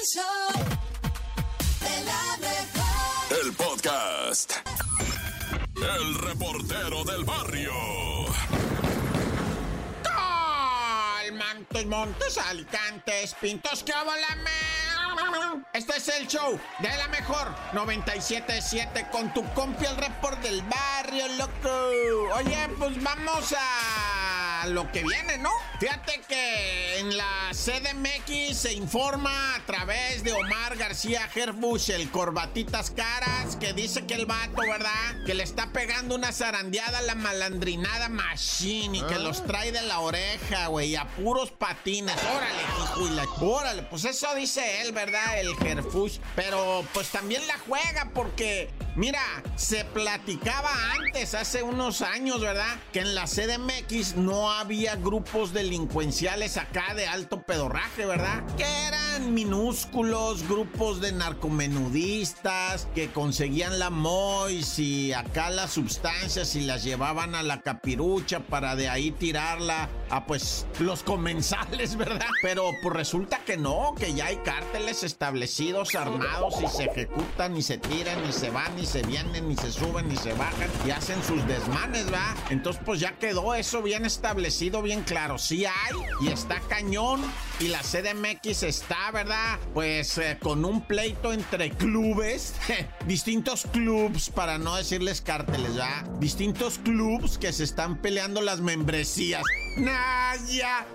El show de la mejor. El podcast. El reportero del barrio. Montes, Montes, Alicantes, Pintos, que. Este es el show de la mejor 97.7 con tu compi el report del barrio, loco. Oye, pues vamos a lo que viene, ¿no? Fíjate que en la CDMX se informa a través de Omar García Herbush, el corbatitas caras, que dice que el vato, ¿verdad? Que le está pegando una zarandeada a la malandrinada machine y que los trae de la oreja, güey, a puros patines. Órale, hijo y la... Órale, pues eso dice él, ¿verdad? El Herfush. Pero pues también la juega porque, mira, se platicaba antes, hace unos años, ¿verdad? Que en la CDMX no había grupos delincuenciales acá de alto pedorraje, ¿verdad? Que eran minúsculos grupos de narcomenudistas que conseguían la MOIS y acá las sustancias y las llevaban a la capirucha para de ahí tirarla a pues los comensales, ¿verdad? Pero pues resulta que no, que ya hay cárteles establecidos, armados y se ejecutan y se tiran y se van y se vienen y se suben y se bajan y hacen sus desmanes, ¿verdad? Entonces pues ya quedó eso bien establecido, bien claro. Sí hay y está cañón y la CDMX está, ¿verdad? Pues eh, con un pleito entre clubes, distintos clubs, para no decirles cárteles, ¿verdad? Distintos clubs que se están peleando las membresías. Naya.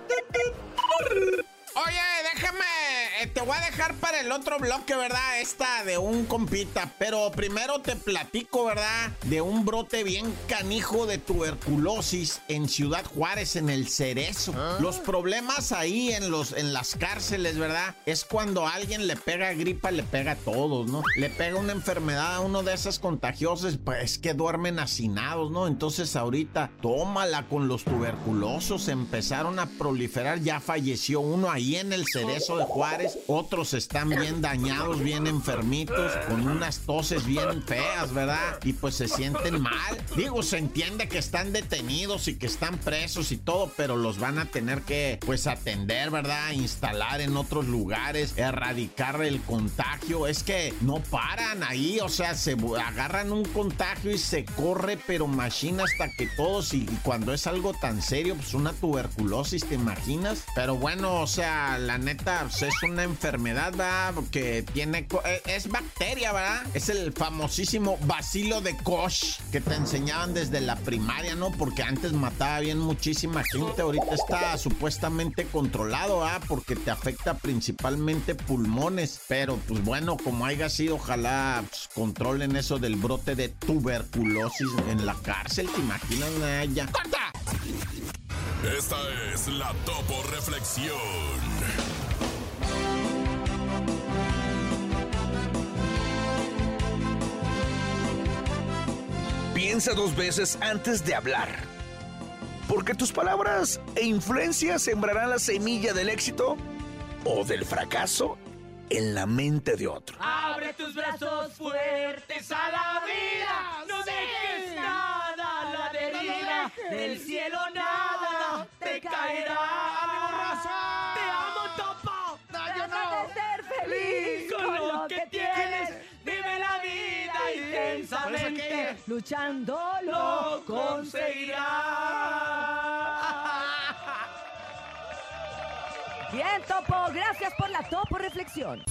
Oye, déjame, eh, te voy a dejar para el otro bloque, ¿verdad? Esta de un compita, pero primero te platico, ¿verdad? De un brote bien canijo de tuberculosis en Ciudad Juárez, en el Cerezo. Los problemas ahí en, los, en las cárceles, ¿verdad? Es cuando a alguien le pega gripa, le pega a todos, ¿no? Le pega una enfermedad a uno de esas contagiosas, pues que duermen hacinados, ¿no? Entonces ahorita, tómala con los tuberculosos, empezaron a proliferar, ya falleció uno ahí en el cerezo de Otros están bien dañados, bien enfermitos, con unas toses bien feas, ¿verdad? Y pues se sienten mal. Digo, se entiende que están detenidos y que están presos y todo, pero los van a tener que, pues, atender, ¿verdad? Instalar en otros lugares, erradicar el contagio. Es que no paran ahí, o sea, se agarran un contagio y se corre, pero machina hasta que todos, y, y cuando es algo tan serio, pues una tuberculosis, ¿te imaginas? Pero bueno, o sea, la neta, pues, es una enfermedad, ¿verdad? Que tiene. Eh, es bacteria, ¿verdad? Es el famosísimo bacilo de Koch que te enseñaban desde la primaria, ¿no? Porque antes mataba bien muchísima gente. Ahorita está supuestamente controlado, ¿verdad? Porque te afecta principalmente pulmones. Pero, pues bueno, como haya sido, ojalá pues, controlen eso del brote de tuberculosis en la cárcel. ¿Te imaginas? Ya. ¡Corta! Esta es la Topo Reflexión. Piensa dos veces antes de hablar. Porque tus palabras e influencias sembrarán la semilla del éxito o del fracaso en la mente de otro. Abre tus brazos fuertes a la vida. No dejes nada a la deriva. Del cielo nada te caerá. Luchando Lo conseguirás. Bien, Topo. Gracias por la Topo Reflexión.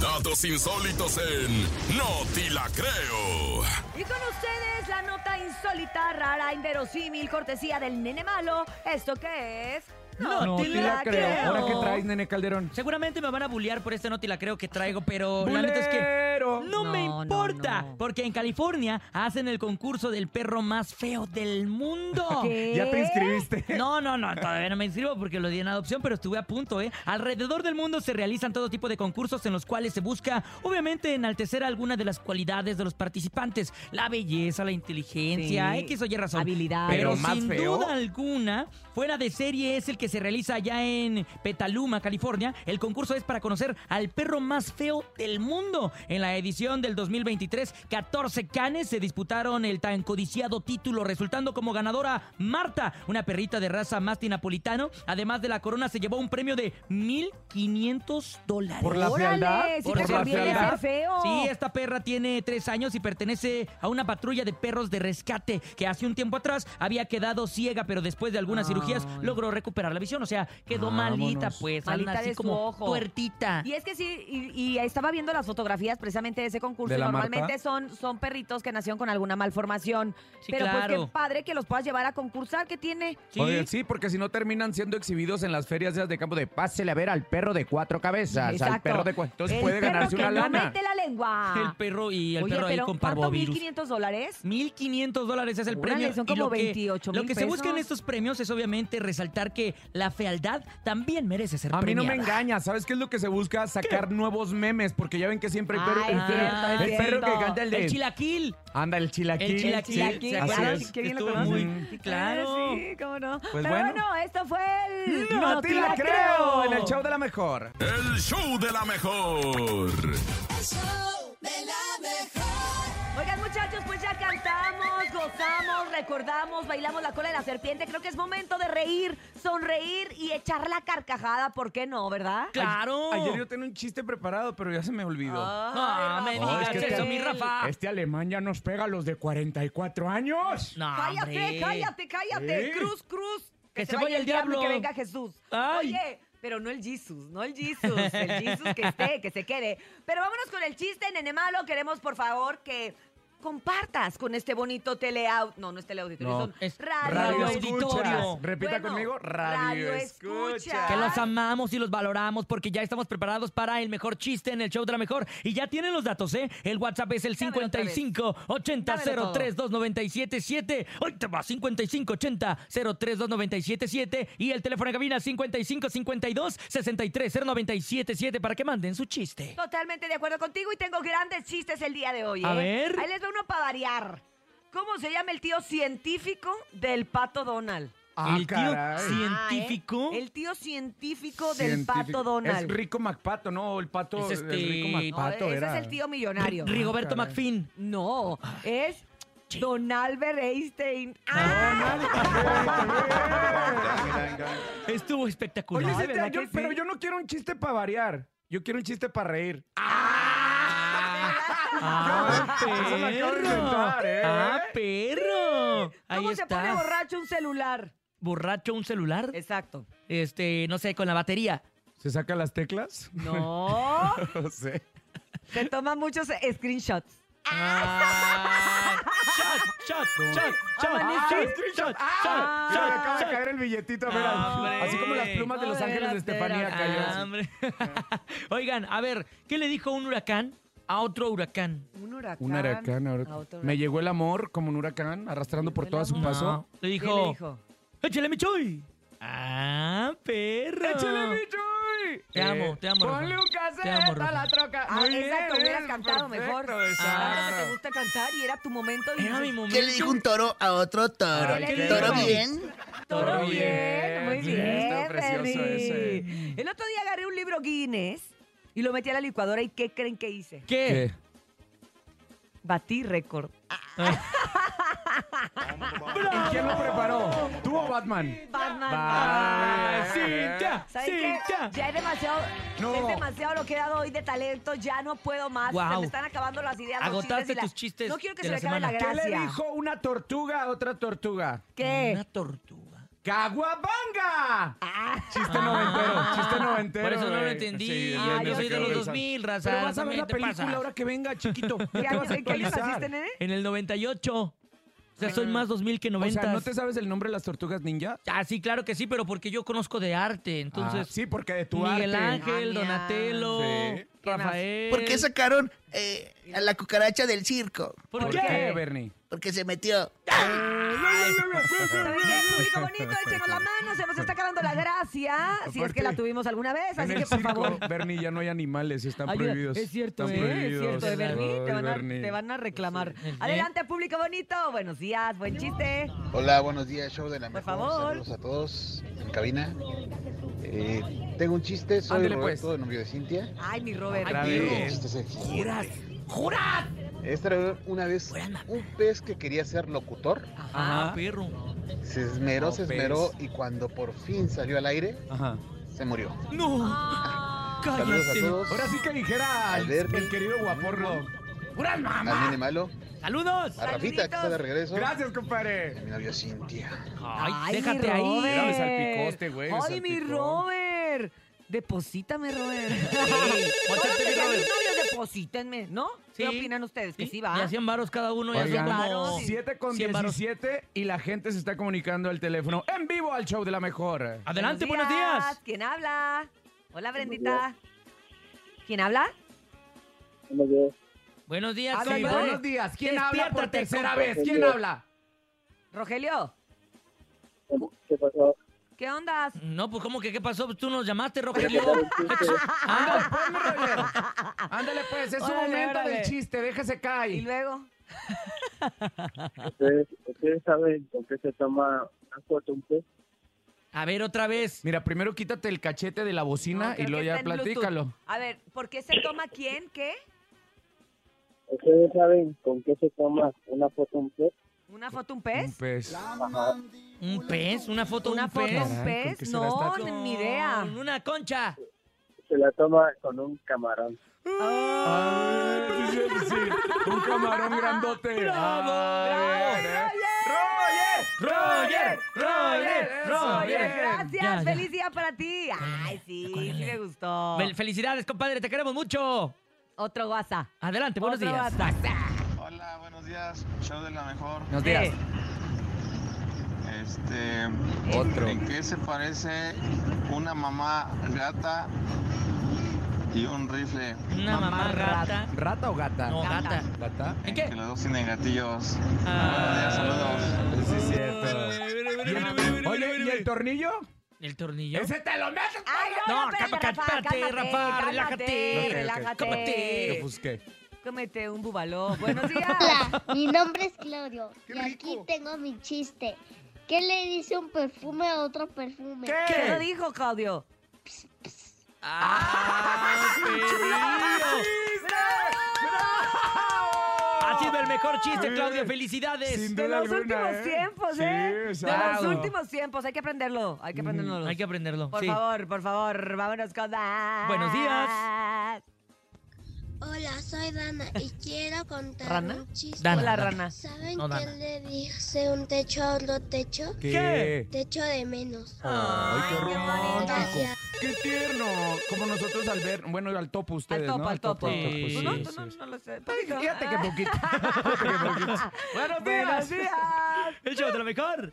Datos insólitos en No Ti La Creo. Y con ustedes la nota insólita, rara, inverosímil, cortesía del nene malo. ¿Esto qué es? No, te la creo. ¿Ahora qué traes, nene Calderón? Seguramente me van a bullear por este no te la creo que traigo, pero la neta es que ¡Bulero! no, me No, no, importa, no. porque en California hacen el concurso del perro más feo del mundo. ¿Qué? ¿Ya te inscribiste? No, no, no, todavía no me inscribo porque lo di en adopción, pero estuve a punto, ¿eh? Alrededor del mundo se realizan todo tipo de concursos en los cuales se busca, obviamente, enaltecer alguna de las cualidades de los participantes. La belleza, la inteligencia, Sí. X o Y razón. Habilidades. Pero, Pero más sin feo. duda alguna, fuera de serie es el que se realiza allá en Petaluma, California. El concurso es para conocer al perro más feo del mundo. En la edición del 2023, 14 canes se disputaron el tan codiciado título, resultando como ganadora Marta, una perrita de raza Masti napolitano. Además de la corona, se llevó un premio de 1.500 dólares. Por la fealdad. si Por te la conviene fealdad. ser feo. Sí, esta perra tiene tres años y pertenece a una patrulla de perros de rescate que hace un tiempo atrás había quedado ciega, pero después de algunas cirugías logró recuperar la visión. O sea, quedó Vámonos. malita, pues, Malita así de su como ojo. tuertita. Y es que sí, y, y estaba viendo las fotografías precisamente de ese concurso. ¿De y la normalmente Marta? son, son perritos que nacieron con alguna malformación. Sí, Pero pues claro. qué padre que los puedas llevar a concursar. ¿Qué tiene? Sí. Oye, sí, porque si no terminan siendo exhibidos en las ferias de campo de pásele a ver al perro de cuatro cabezas, al perro de cuatro. Entonces El puede perro ganarse que una no lana. mete la lengua. El perro y el Oye, perro ahí pero con ¿cuánto? parvovirus. ¿1.500 dólares? 1.500 dólares es el Órale, premio. son y como lo que, 28 Lo que se busca en pesos. estos premios es obviamente resaltar que la fealdad también merece ser A mí no me premiada. engaña, ¿sabes qué es lo que se busca? Sacar nuevos memes, porque ya ven que siempre el perro, Ah, el perro, el perro que canta el de... El chilaquil. Anda, el chilaquil. El chilaquil. sí, Chilaquil, ¿se así acuerdan? es. qué bien lo muy- sí, claro. Sí, cómo no. Pues Pero bueno. bueno, esto fue el... No te la creo, en el show de la mejor. El show de la mejor. El show de la mejor. Oigan, muchachos, pues ya cantamos, gozamos, recordamos, bailamos la cola de la serpiente. Creo que es momento de reír, sonreír y echar la carcajada. ¿Por qué no, verdad? Claro. Ayer yo tenía un chiste preparado, pero ya se me olvidó. No, me digas Rafael. eso, mi Rafa. Este alemán ya nos pega a los de 44 años. No, Cállate, hombre. cállate, cállate. ¿Eh? Cruz, cruz. Que se vaya el y diablo. que venga Jesús. Ay. Oye, pero no el Jesus, no el Jesus. El Jesus que esté, que se quede. Pero vámonos con el chiste, nene malo. Queremos, por favor, que compartas con este bonito teleaud... No, no es teleauditorio, No, son es radio, radio escuchas. escuchas. Repita Bueno, conmigo, radio escuchas. escuchas. Que los amamos y los valoramos porque ya estamos preparados para el mejor chiste en el show de la mejor. Y ya tienen los datos, ¿eh? El WhatsApp es el Dámelo otra vez. 55 80 Dámelo 03 297 Hoy te va 55 80 03 297 y el teléfono en cabina 55 52 63 0977 para que manden su chiste. Totalmente de acuerdo contigo y tengo grandes chistes el día de hoy. A ¿eh? ver. Ahí les va uno para variar. ¿Cómo se llama el tío científico del pato Donald? Ah, el tío caray. científico. Ah, ¿eh? El tío científico del pato Donald. Es Rico MacPato, ¿no? El pato Es este- Rico No, MacPato. ese era. es el tío millonario. Rigoberto. McFin. No, es Sí. Don Albert Einstein. Estuvo espectacular. Oye, pero yo no quiero un chiste para variar. Yo quiero un chiste para reír. ¡Ah, Eso lo acabo de perro! inventar, ¿eh? Ah, ¡Ah, perro! Ahí ¿Cómo se está. pone borracho un celular? ¿Borracho un celular? Exacto. Este, no sé, con la batería. ¿Se saca las teclas? No, No sé. se toman muchos screenshots. Ah, shot, shot, shot, shot, Ah, shot, shot, Ah, shot, acaba de shot. caer el billetito, mira. Ah, hombre. Así como las plumas de Los Ángeles de espérate, Estefanía cayó. Ah, hombre. Oigan, a ver, ¿qué le dijo un huracán a otro huracán? Un huracán. Un huracán, ahora- a otro Me llegó el amor como un huracán, arrastrando por todo su amor. paso. No, le ¿Qué dijo, le dijo? ¡Échale mi choy! ¡Ah, perro! ¡Échale mi Chuy! Te amo, te amo, Eh, Ponle Rafa. un cassette Te amo, a Rafa. la troca. Ah, Muy bien, exacto, hubieras eh, cantado mejor. perfecto, Claro que exacto. te gusta cantar y era tu momento. y Era mi dices, momento. ¿Qué le dijo un toro a otro toro? Ay, ¿qué le ¿Toro dijo? bien? Todo Todo bien, bien, muy bien, está precioso ese. El otro día agarré un libro Guinness y lo metí a la licuadora y ¿qué creen que hice? ¿Qué? ¿Qué? Batí récord. ¿Y quién lo preparó? ¿Tú o Batman? Batman. Ah, Cintia, ¿Saben qué? Cintia. Ya es demasiado, No. es demasiado lo que he dado hoy de talento, ya no puedo más. Guau. Se me están acabando las ideas. los Agotaste y la- tus chistes No quiero que de se la me acabe la semana. ¿Qué gracia. le dijo una tortuga a otra tortuga? ¿Qué? Una tortuga. ¡Caguabanga! Chiste noventero, chiste noventero. Por eso no lo entendí. Sí, Ah, yo soy de los bien, 2000, raza. Pero vas a ver la película pasas. ahora que venga, chiquito. Ya ¿Qué te año, vas a ¿En qué año naciste, nene? En el 98. O sea, soy más 2000 que O 90. sea, ¿no te sabes el nombre de las tortugas ninja? Ah, sí, claro que sí, pero porque yo conozco de arte. Ah, Entonces, sí, porque de tu Miguel arte. Ángel, Ah, Donatello, Sí. Rafael. ¿Por qué sacaron eh, a la cucaracha del circo? ¿Por ¿Por qué? qué, Bernie? Porque se metió. ¿Saben qué? Público bonito, échenos la mano, se nos está acabando la gracia. Si es que la tuvimos alguna vez, así que por circo, favor. Bernie, ya no hay animales, están Ayuda. prohibidos. Es cierto, Están ¿eh? Es cierto, Bernie, te van, a, Bernie. te van a reclamar. ¿Eh? Adelante, público bonito. Buenos días, buen chiste. Hola, buenos días, show de la Por mejor. favor. Saludos a todos en cabina. Eh, tengo un chiste, soy Ándele, Roberto pues. de novio de Cintia. Ay, mi Robert. Otra Y el vez. ¡Juras! Esta era una vez un pez que quería ser locutor. Ah, perro. Se esmeró, se esmeró y cuando por fin salió al aire, Ajá. se murió. ¡No! Saludos a ¡Cállate! todos. Ahora sí que dijera el, querido guaporro. ¡Puras Al mamá! malo, ¡Saludos! a Rafita que está de regreso. Gracias, Y a compadre. mi novia Cintia. Ay, mi déjate ahí. Mira, me este güey, Ay, mi salpicó. Robert. Deposítame, Robert. móchate, mi Robert. novios, deposítenme, ¿no? ¿Qué Sí. opinan ustedes? Que sí, va. a 100 varos cada uno, ya son como... 7 con 100 varos. 17 y la gente se está comunicando al teléfono en vivo al show de la mejor. Adelante, buenos días. ¿Quién habla? Hola, Brendita. ¿Quién habla? Buenos días, Ah, Sí, buenos días. ¿Quién habla por Despiértate, tercera vez? ¿Quién habla? Rogelio. ¿Qué pasó? ¿Qué ondas? No, pues, ¿cómo que qué pasó? Tú nos llamaste, Rogelio. Ándale, pues, mi Roger. Ándale, pues, es un Órale, momento órale. del chiste, déjese Y caer. luego. ¿Ustedes, ustedes saben con qué se toma una foto un pez? A ver, otra vez. Mira, primero quítate el cachete de la bocina No, y luego ya está en Bluetooth. platícalo. A ver, ¿por qué se toma quién? ¿Qué? ¿Ustedes saben con qué se toma una foto un pez? ¿Una foto un Un pez? pez. Ajá. ¿Un pez? ¿Una foto ¿Una un foto pez? un Caray, ¿con pez? No, ni idea. Con Una concha. Se la toma con un camarón. Ay, sí, sí, sí. Un camarón grandote. ¡Bravo! Ay, ¡Bravo! Roger, Roger, Roger. bien. Gracias, Ya, ya. feliz día para ti. Ay, sí, sí me gustó. Fel- Felicidades, compadre, te queremos mucho. Otro WhatsApp. Adelante, buenos Otro días. WhatsApp. Hola, buenos días. Show de la mejor. Buenos días. Este, Otro. ¿En qué se parece una mamá gata y un rifle? Una mamá rata. ¿Rata o gata? No, gata. ¿Gata? ¿En qué? Que los dos tienen gatillos. Ah. Buenos días, saludos. Sí, es cierto. ¿Y el- Oye, ¿y el tornillo? ¿El tornillo? ¡Ese te lo metes! Ay, no, No, no, cálmate, Rafa, cálmate, relájate. Relájate. Cálmate. Yo busqué. Cómete un bubaló. Buenos días. Hola, mi nombre es Claudio Qué y aquí rico. tengo mi chiste. ¿Qué le dice un perfume a otro perfume? ¿Qué lo dijo, Claudio? ¡Ah, Ha sido el mejor chiste, Claudio. Felicidades. Sin De los alguna, últimos ¿eh? tiempos, Sí, ¿eh? De los últimos tiempos. Hay que aprenderlo. Hay que aprenderlo. Hay que aprenderlo. Por sí. favor, por favor, vámonos con más. Buenos días. Hola, soy Dana y quiero contar ¿Rana? un chiste. Dana. Hola, rana. ¿Saben No, qué le dice un techo a otro techo? ¿Qué? Techo de menos. Ay, qué romántico. Gracias. Qué tierno. Como nosotros al ver, bueno, al topo ustedes, Al topo, ¿no? al topo. al Sí, ¿Tú no? sí, ¿Tú no? No lo sé. Pues. Fíjate que poquito. Fíjate que poquito. Buenos Buenos días. días. El show de lo mejor.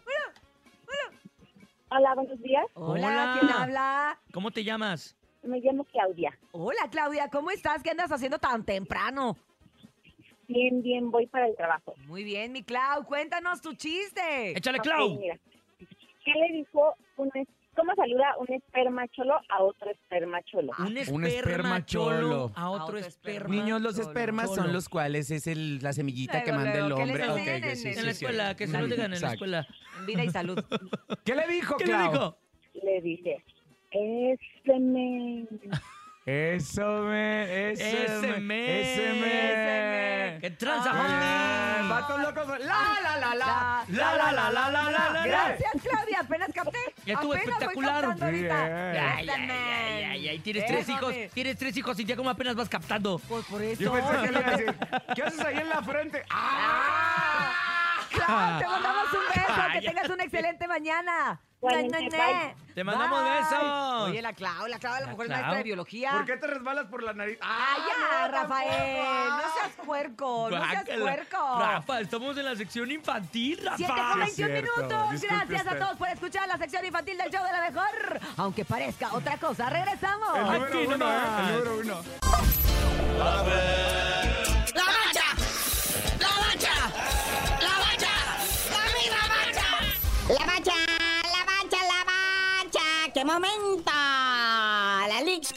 Hola, buenos días. Hola, Hola. ¿quién habla? ¿Cómo te llamas? Me llamo Claudia. Hola, Claudia, ¿cómo estás? ¿Qué andas haciendo tan temprano? Bien, bien, voy para el trabajo. Muy bien, mi Clau, cuéntanos tu chiste. Échale, Clau. mira. ¿Qué le dijo un es- ¿Cómo saluda un esperma cholo a otro esperma cholo? Un Un esperma esperma cholo cholo. a otro otro esperma. esperma. Niños, los espermas Cholo. son los cuales es el, la semillita que manda el luego, ¿qué les hombre. En- sí, en sí, En la sí. escuela, que se lo digan en la escuela. En vida y salud. ¿Qué le dijo, ¿Qué le Clau? dijo? Le dice, ese men. Eso, me, eso, Ese me, me, ese me. ¡Que tranza, homie! bien, Vatos locos. La, la, la, la. La, la, la, la, la, la, la. Gracias, Claudia, apenas capté. Ya estuvo espectacular. Ay, ay, ay, Tienes tres hijos, tienes tres hijos y ya como apenas vas captando. Pues por eso. Yo pensé que le iba a decir, ¿qué haces ahí en la frente? ¡Ah! Clau, te mandamos un beso. Que tengas una excelente mañana. Ne. Te mandamos Bye. besos. Oye, la Clau, la Clau a lo La mejor es maestra de biología. ¿Por qué te resbalas por la nariz? Ah, ya, no, Rafael. tampoco. No seas puerco, no seas puerco. Rafa, estamos en la sección infantil, Rafa. 7 con 21 cierto. minutos. Disculpe Gracias a todos por escuchar la sección infantil del show de la mejor. Aunque parezca otra cosa, regresamos. El Aquí número uno, ¿eh? El número uno. La bacha, la bacha, la bacha. ¡Qué momento! La Leagues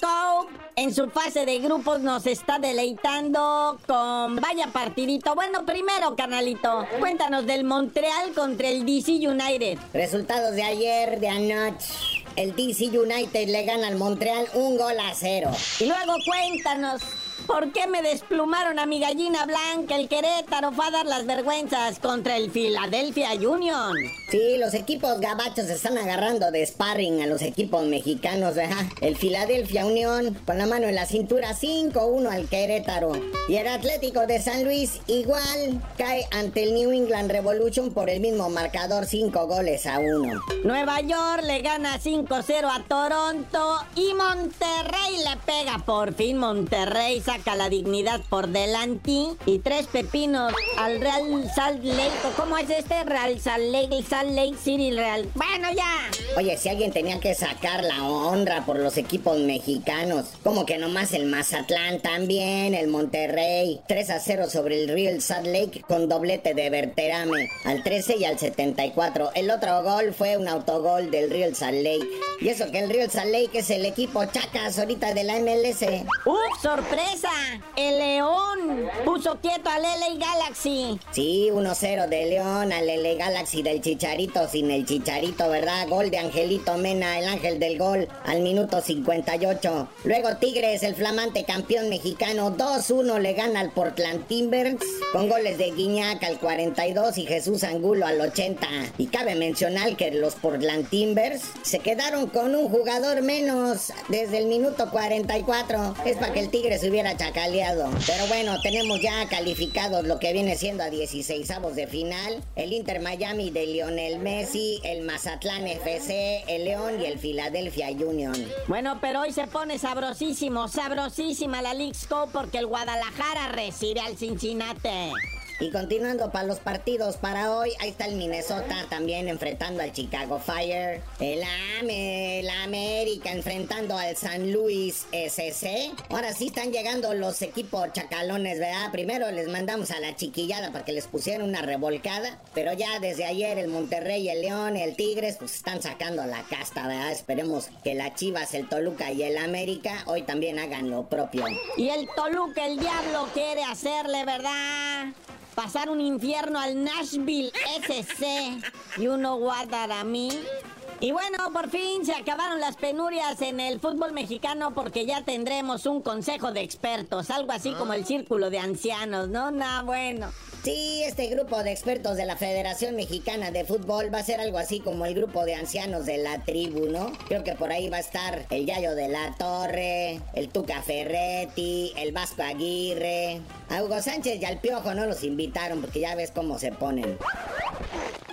en su fase de grupos nos está deleitando con vaya partidito. Bueno, primero, canalito, cuéntanos del Montreal contra el DC United. Resultados de ayer, de anoche. El DC United le gana al Montreal un gol a cero. Y luego cuéntanos ¿Por qué me desplumaron a mi gallina blanca? El Querétaro fue a dar las vergüenzas contra el Philadelphia Union. Sí, los equipos gabachos están agarrando de sparring a los equipos mexicanos, ¿verdad? El Philadelphia Union con la mano en la cintura 5-1 al Querétaro. Y el Atlético de San Luis igual cae ante el New England Revolution por el mismo marcador 5 goles a 1. Nueva York le gana 5-0 a Toronto y Monterrey le pega. Por fin Monterrey saca la dignidad por delante y tres pepinos al Real Salt Lake. ¿Cómo es este? Real Salt Lake, Salt Lake City Real. Bueno, ya. Oye, si alguien tenía que sacar la honra por los equipos mexicanos, como que nomás el Mazatlán también, el Monterrey. 3 a 0 sobre el Real Salt Lake con doblete de Berterame al 13 y al 74. El otro gol fue un autogol del Real Salt Lake. Y eso que el Real Salt Lake es el equipo chacas ahorita de la MLS. ¡Uf, sorpresa! El León puso quieto al LA Galaxy. Sí, 1-0 de León al LA Galaxy del Chicharito sin el Chicharito, ¿verdad? Gol de Angelito Mena, el ángel del gol, al minuto 58. Luego Tigres, el flamante campeón mexicano, 2-1 le gana al Portland Timbers con goles de Guiñac al 42 y Jesús Angulo al 80. Y cabe mencionar que los Portland Timbers se quedaron con un jugador menos desde el minuto 44. Es para que el Tigre se hubiera chacaleado. Pero bueno, tenemos ya calificados lo que viene siendo a 16 avos de final. El Inter Miami de Lionel Messi, el Mazatlán FC, el León y el Philadelphia Union. Bueno, pero hoy se pone sabrosísimo, sabrosísima la League's Cup porque el Guadalajara recibe al Cincinnati. Y continuando para los partidos para hoy, ahí está el Minnesota también enfrentando al Chicago Fire. El, AME, el América enfrentando al San Luis SC. Ahora sí están llegando los equipos chacalones, ¿verdad? Primero les mandamos a la chiquillada para que les pusieran una revolcada. Pero ya desde ayer el Monterrey, el León, el Tigres, pues están sacando la casta, ¿verdad? Esperemos que la Chivas, el Toluca y el América hoy también hagan lo propio. Y el Toluca, el diablo, quiere hacerle, ¿verdad? Pasar un infierno al Nashville SC y uno guardar a mí. Y bueno, por fin se acabaron las penurias en el fútbol mexicano porque ya tendremos un consejo de expertos, algo así como el círculo de ancianos, ¿no? Nada bueno. Sí, este grupo de expertos de la Federación Mexicana de Fútbol va a ser algo así como el grupo de ancianos de la tribu, ¿no? Creo que por ahí va a estar el Yayo de la Torre, el Tuca Ferretti, el Vasco Aguirre. A Hugo Sánchez y al Piojo no los invitaron porque ya ves cómo se ponen.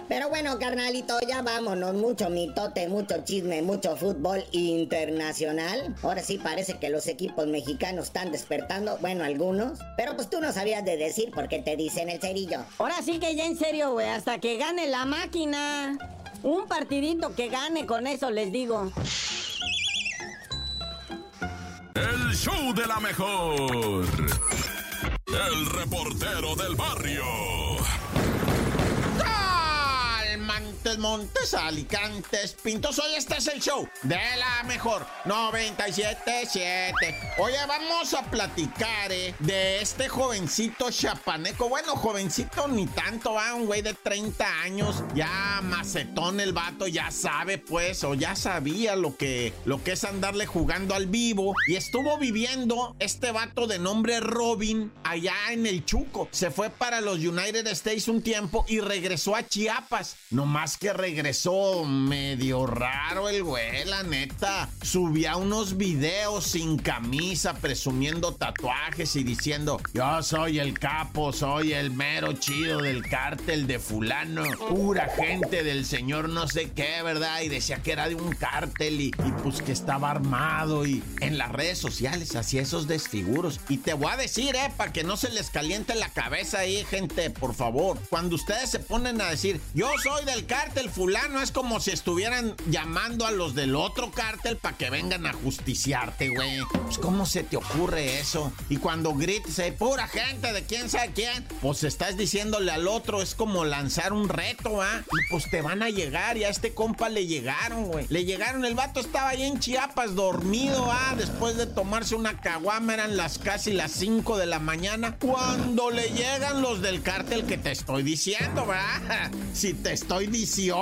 Pero bueno, carnalito, ya vámonos. Mucho mitote, mucho chisme, mucho fútbol internacional. Ahora sí parece que los equipos mexicanos están despertando. Bueno, algunos. Pero pues tú no sabías de decir porque te dicen el cerillo. Ahora sí que ya en serio, güey. Hasta que gane la máquina. Un partidito que gane, con eso les digo. El show de la mejor. El reportero del barrio. Montes, Alicantes, Pintos. Hoy este es el show de la mejor 977. Oye, vamos a platicar eh, de este jovencito chapaneco. Bueno, jovencito ni tanto, va, un güey de 30 años, ya macetón el vato, ya sabe pues, o ya sabía lo que, lo que es andarle jugando al vivo. Y estuvo viviendo este vato de nombre Robin allá en el Chuco. Se fue para los United States un tiempo y regresó a Chiapas. No más que regresó medio raro el güey, la neta. Subía unos videos sin camisa, presumiendo tatuajes y diciendo, yo soy el capo, soy el mero chido del cártel de fulano, pura gente del señor no sé qué, ¿verdad? Y decía que era de un cártel y, y pues que estaba armado y en las redes sociales hacía esos desfiguros. Y te voy a decir, eh, para que no se les caliente la cabeza ahí, gente, por favor. Cuando ustedes se ponen a decir, yo soy del cártel fulano, es como si estuvieran llamando a los del otro cártel para que vengan a justiciarte, güey. Pues, ¿cómo se te ocurre eso? Y cuando grites, eh, pura gente de quién sabe quién, pues estás diciéndole al otro, es como lanzar un reto, ¿ah? Y pues te van a llegar, y a este compa le llegaron, güey. Le llegaron, el vato estaba ahí en Chiapas dormido, ¿ah? Después de tomarse una caguama, eran las casi las 5 de la mañana, cuando le llegan los del cártel que te estoy diciendo, ¿verdad? Si te estoy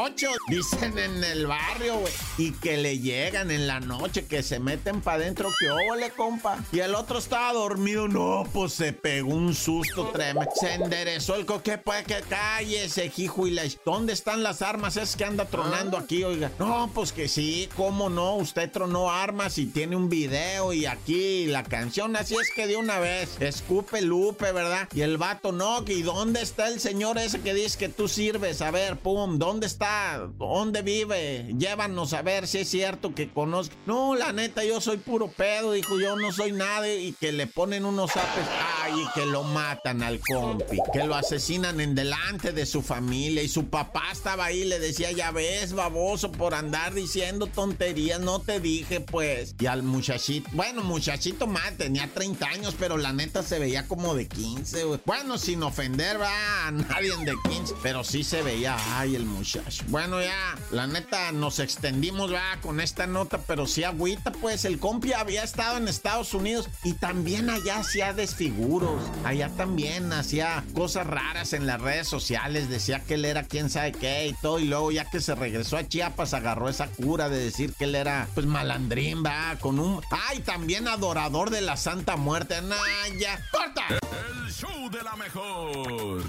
18, dicen en el barrio, güey. Y que le llegan en la noche, que se meten para adentro, que óvole, compa. Y el otro estaba dormido, no, pues se pegó un susto tremendo. Se enderezó el coque, pues que cállese, hijo y la... ¿Dónde están las armas? Es que anda tronando aquí, oiga. No, pues que sí, cómo no, usted tronó armas y tiene un video y aquí la canción, así es que de una vez, escupe Lupe, ¿verdad? Y el vato, no, ¿y dónde está el señor ese que dice que tú sirves? A ver, pum, ¿dónde está? ¿Dónde vive? Llévanos a ver si es cierto que conozco. No, la neta, yo soy puro pedo, dijo, yo no soy nadie y que le ponen unos apes, ay, y que lo matan al compi, que lo asesinan en delante de su familia y su papá estaba ahí, le decía, ya ves, baboso, por andar diciendo tonterías, no te dije, pues. Y al muchachito, bueno, muchachito más, tenía 30 años, pero la neta se veía como de 15, güey. Bueno, sin ofender, va, a nadie de 15, pero sí se veía, ay, el muchacho. Bueno, ya, la neta, nos extendimos, va, con esta nota, pero sí agüita, pues, el compi había estado en Estados Unidos y también allá hacía desfiguros, allá también hacía cosas raras en las redes sociales, decía que él era quién sabe qué y todo, y luego ya que se regresó a Chiapas agarró esa cura de decir que él era, pues, malandrín, va, con un... Ay, también adorador de la Santa Muerte, Naya. ¡Corta! El show de la mejor.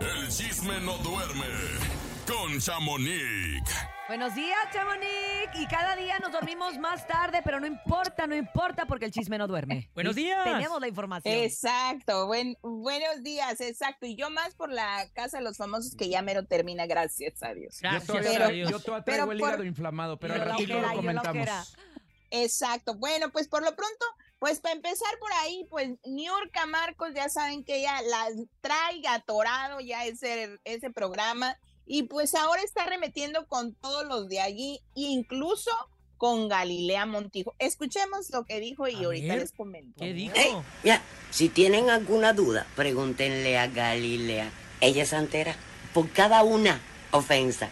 El chisme no duerme con Chamonix. Buenos días, Chamonix. Y cada día nos dormimos más tarde, pero no importa, no importa porque el chisme no duerme. Buenos días. Tenemos la información. Exacto, buen, buenos días, exacto. Y yo más por la casa de los famosos que ya mero termina, gracias a Dios. Yo todavía, Pero- yo todavía pero traigo el por- hígado inflamado, pero al la ratito lo comentamos. Exacto. Bueno, pues por lo pronto, pues para empezar por ahí, pues Niurka Marcos, ya saben que ella la trae atorado ya ese, ese programa y pues ahora está remetiendo con todos los de allí, incluso con Galilea Montijo. Escuchemos lo que dijo y ahorita ver, les comento. ¿Qué dijo? Ey, mira, si tienen alguna duda, pregúntenle a Galilea. Ella es santera. Por cada una ofensa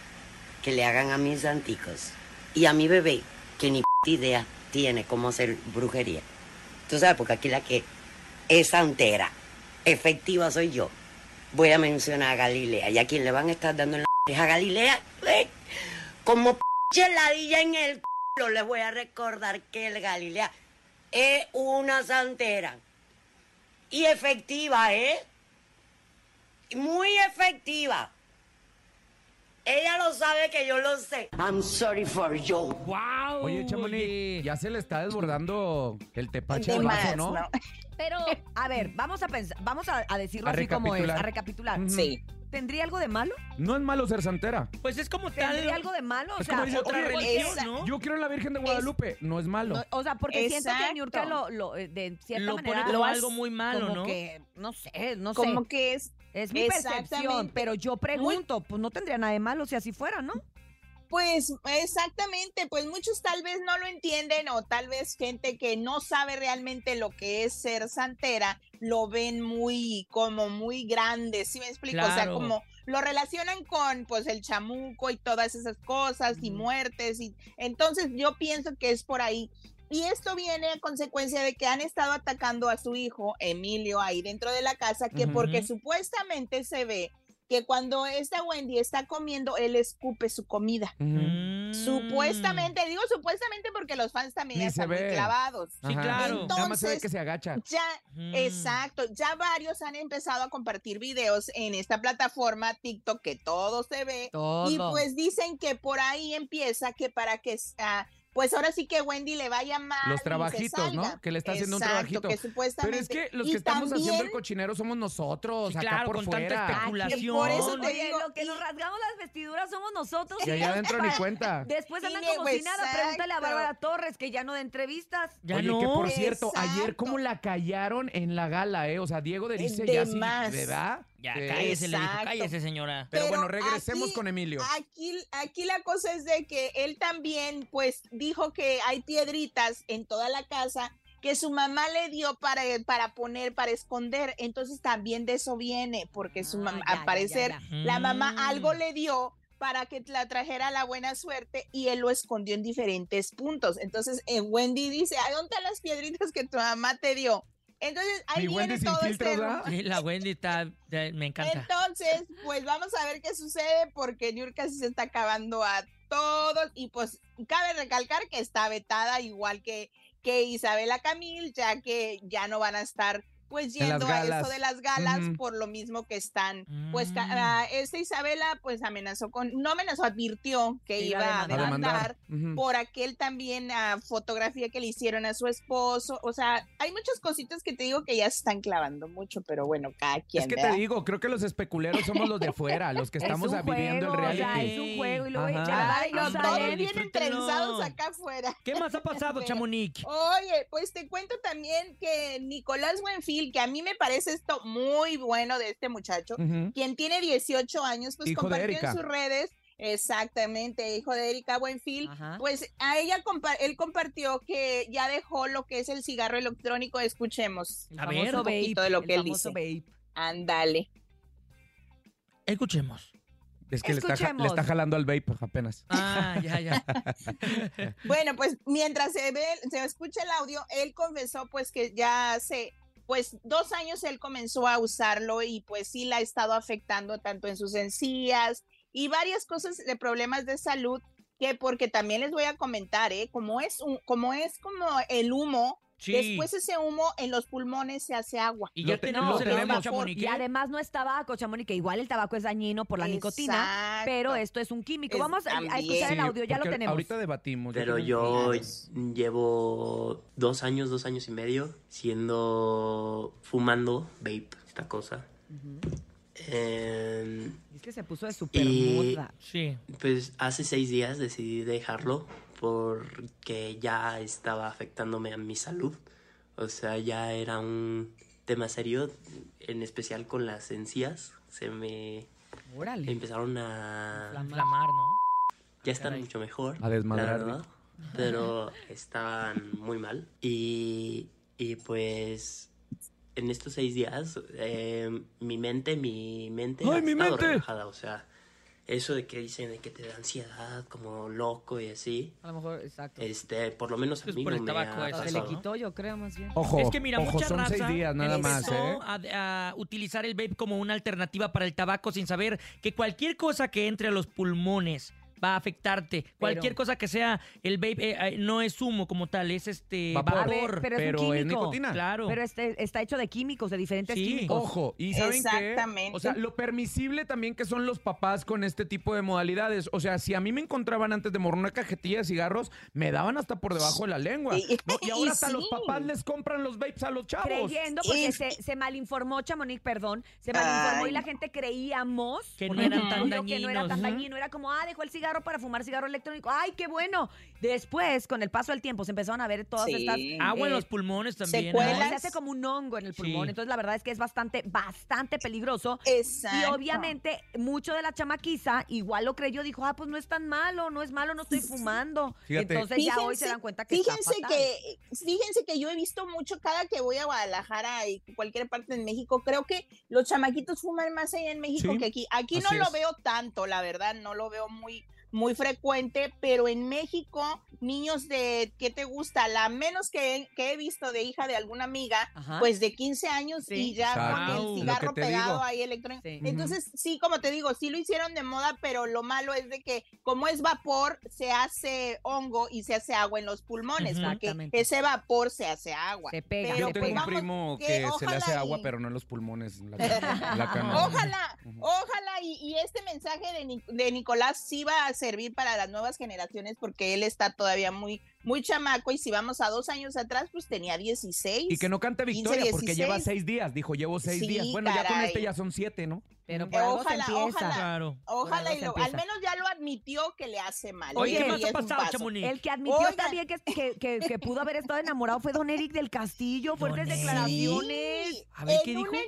que le hagan a mis anticos y a mi bebé, que ni p idea tiene cómo hacer brujería. Tú sabes, porque aquí la que es santera, efectiva soy yo. Voy a mencionar a Galilea y a quien le van a estar dando en la a Galilea. ¡eh! Como p ladilla en el culo, les voy a recordar que el Galilea es una santera. Y efectiva, ¿eh? Muy efectiva. Ella lo sabe que yo lo sé. I'm sorry for you. ¡Wow! Oye, Chamonix, ya se le está desbordando el tepache De al vaso, ¿no? ¿no? Pero, a ver, vamos a pensar, vamos a, a decirlo A así como es, a recapitular. Sí. ¿Tendría algo de malo? No es malo ser santera. Pues es como tal. ¿Tendría algo de malo? O Es sea, como otra oye, religión, esa- ¿no? Yo quiero en la Virgen de Guadalupe. No es malo. no, o sea, porque siento que Exacto. Niurka lo, lo, eh, de cierta Lo pone manera como lo algo muy malo, como ¿no? que, no sé, no Como sé. que es Es mi percepción, Exactamente. pero yo pregunto, pues no tendría nada de malo si así fuera, ¿no? Pues exactamente, pues muchos tal vez no lo entienden o tal vez gente que no sabe realmente lo que es ser santera lo ven muy como muy grande, ¿sí me explico? O sea, como lo relacionan con pues el chamuco y todas esas cosas y muertes y entonces yo pienso que es por ahí. Y esto viene a consecuencia de que han estado atacando a su hijo Emilio ahí dentro de la casa, que porque supuestamente se ve que cuando esta Wendy está comiendo, él escupe su comida. Mm. Supuestamente, digo supuestamente porque los fans también Ni ya se están muy clavados. Sí, claro. Nada más se ve Entonces, que se agacha. Ya, Mm. exacto, ya varios han empezado a compartir videos en esta plataforma TikTok que todo se ve. Todo. Y pues dicen que por ahí empieza que para que, ah, pues ahora sí que Wendy le vaya mal. Los y se trabajitos, ¿no? Que le está haciendo un trabajito. que supuestamente. Pero es que los y que estamos haciendo el cochinero somos nosotros, Sí, acá claro, por con tanta fuera. especulación. Por eso te Oye, digo, lo que nos rasgamos las vestiduras somos nosotros. Y allá adentro ni cuenta. Después andan como si nada. Pregúntale a. Bárbara Torres, que ya no da entrevistas. Ya Oye, no. que por cierto, ayer como la callaron en la gala, ¿eh? O sea, Diego de Erice De ya sí. ¿verdad? Ya, Sí. cállese, le dijo, cállese, señora. Pero, Pero bueno, regresemos aquí- con Emilio. Aquí, aquí la cosa es de que él también, pues, dijo que hay piedritas en toda la casa que su mamá le dio para, para poner, para esconder. Entonces también de eso viene, porque su Ah, mamá, ya, al parecer, ya, la mamá Mm. algo le dio para que la trajera la buena suerte y él lo escondió en diferentes puntos. Entonces, eh, Wendy dice, ¿a dónde están las piedritas que tu mamá te dio? Entonces, ahí Mi viene Wendy sin todo filtros, este ¿verdad? Sí, la Wendy está, me encanta. Entonces, pues vamos a ver qué sucede porque Niurka sí se está acabando a todos y pues cabe recalcar que está vetada igual que, que Isabela Camil, ya que ya no van a estar pues yendo a eso de las galas Ujú. por lo mismo que están, pues Mm. ca- ah, esta Isabela pues amenazó con, no amenazó, advirtió que iba iba a a demandar. demandar Ujú. por aquel también ah, fotografía que le hicieron a su esposo, o sea, hay muchas cositas que te digo que ya se están clavando mucho, pero bueno, cada quien. Es que te ¿verdad? digo, creo que los especuleros somos los de fuera, los que estamos es viviendo el juego, o sea, reality. es un juego y luego no, ellos todos vienen trenzados acá afuera. ¿Qué más ha pasado. Chamonix? Oye, pues te cuento también que Nicolás Buenfil, que a mí me parece esto muy bueno de este muchacho, quien tiene 18 años, pues Hijo compartió en sus redes, exactamente, hijo de Erika Buenfil, Ajá. pues a ella compa- él compartió que ya dejó lo que es el cigarro electrónico. Escuchemos A ver. un poquito de lo que él dice. vape. Ándale. Escuchemos. Es que le está, le jalando al vape apenas. Ah, ya, ya. Bueno, pues mientras se ve, se escucha el audio, él confesó pues que ya hace pues dos años él comenzó a usarlo y pues sí la ha estado afectando tanto en sus encías y varias cosas de problemas de salud que porque también les voy a comentar, ¿eh? Como es un, como es como el humo, Sí. después ese humo en los pulmones se hace agua. Y ya te- tenemos el tenemos. Chamonix, Y además no es tabaco, Chamonix, que igual el tabaco es dañino por la nicotina, pero esto es un químico. Es Vamos a, a también. escuchar el Sí, audio, ya lo tenemos. Ahorita debatimos. Pero yo llevo dos años, dos años y medio siendo fumando vape, esta cosa. Eh, Es que se puso de super Y- moda. Sí. pues hace seis días decidí dejarlo porque ya estaba afectándome a mi salud. O sea, ya era un tema serio, en especial con las encías. Se me Órale. empezaron a... Inflamar, ¿no? Ya están Caray. mucho mejor. A desmadrar, la verdad, Pero estaban muy mal. Y, y pues en estos seis días, eh, mi mente, mi mente ¡Ay, ha mi estado mente! relajada. O sea, eso de que dicen de que te da ansiedad, como loco y así. A lo mejor, exacto. Este, por lo menos a Pues mí por no el me tabaco, ha eso. Se le quitó, yo creo, más bien. Ojo, es que mira, ojo, mucha son raza seis días nada más, empezó ¿eh? a, a utilizar el vape como una alternativa para el tabaco sin saber que cualquier cosa que entre a los pulmones va a afectarte. Cualquier cosa que sea el vape eh, eh, no es humo como tal, es este Vapor. vapor. A ver, pero es un pero es químico. nicotina. Claro. Pero este está hecho de químicos, de diferentes Sí. químicos. Ojo, y ¿saben Exactamente. qué? O sea, lo permisible también que son los papás con este tipo de modalidades. O sea, si a mí me encontraban antes de morir una cajetilla de cigarros, me daban hasta por debajo de la lengua. Y- ¿no? Y ahora hasta sí. los papás les compran los vapes a los chavos. Creyendo, porque se, se malinformó, Chamonix, perdón, se malinformó Ay. y la gente creíamos Que no porque eran tan dijo que no era tan dañinos. dañino, era como, ah, dejó el cigarro para fumar cigarro electrónico, ay, qué bueno. Después, con el paso del tiempo, se empezaron a ver todas Sí. estas... Agua en eh, los pulmones también. ¿eh? No, secuelas. se hace como un hongo en el pulmón, Sí. entonces la verdad es que es bastante, bastante peligroso. Exacto. Y obviamente, mucho de la chamaquiza igual lo creyó, dijo, ah, pues no es tan malo, no es malo, no estoy fumando. Fíjate. Entonces ya hoy se dan cuenta que está fíjense fatal. que fíjense que yo he visto mucho cada que voy a Guadalajara y cualquier parte de México creo que los chamaquitos fuman más allá en México Sí, que aquí aquí no lo veo tanto la verdad no lo veo muy muy frecuente, pero en México, niños de, ¿qué te gusta? La menos que, que he visto de hija de alguna amiga, Ajá. pues de 15 años Sí. y ya con el cigarro pegado digo. ahí electrónico. Sí. Entonces, sí, como te digo, sí lo hicieron de moda, pero lo malo es de que como es vapor, se hace hongo y se hace agua en los pulmones, porque Exactamente. ese vapor se hace agua. Se pega, Pero Yo se tengo pues un pega. vamos, primo que que, se le hace agua, y- pero no en los pulmones. en la- la cana. Ojalá, ojalá y, y este mensaje de, Ni- de Nicolás sí va a servir para las nuevas generaciones porque él está todavía muy, muy chamaco y si vamos a dos años atrás, pues tenía 16. Y que no cante 15, victoria porque 16. lleva seis días. Dijo, llevo seis Sí, días. Bueno, ya con este ya son siete, ¿no? Pero Mm, por algo se ojalá, empieza. ojalá. Claro. Ojalá y lo- al menos ya lo admitió que le hace mal. Oye, ¿qué más ha pasado. Chamonix? El que admitió Oigan. también que, que, que- que pudo haber estado enamorado fue Don Eric del Castillo. Fuertes declaraciones. Sí, A ver, en ¿qué dijo? Una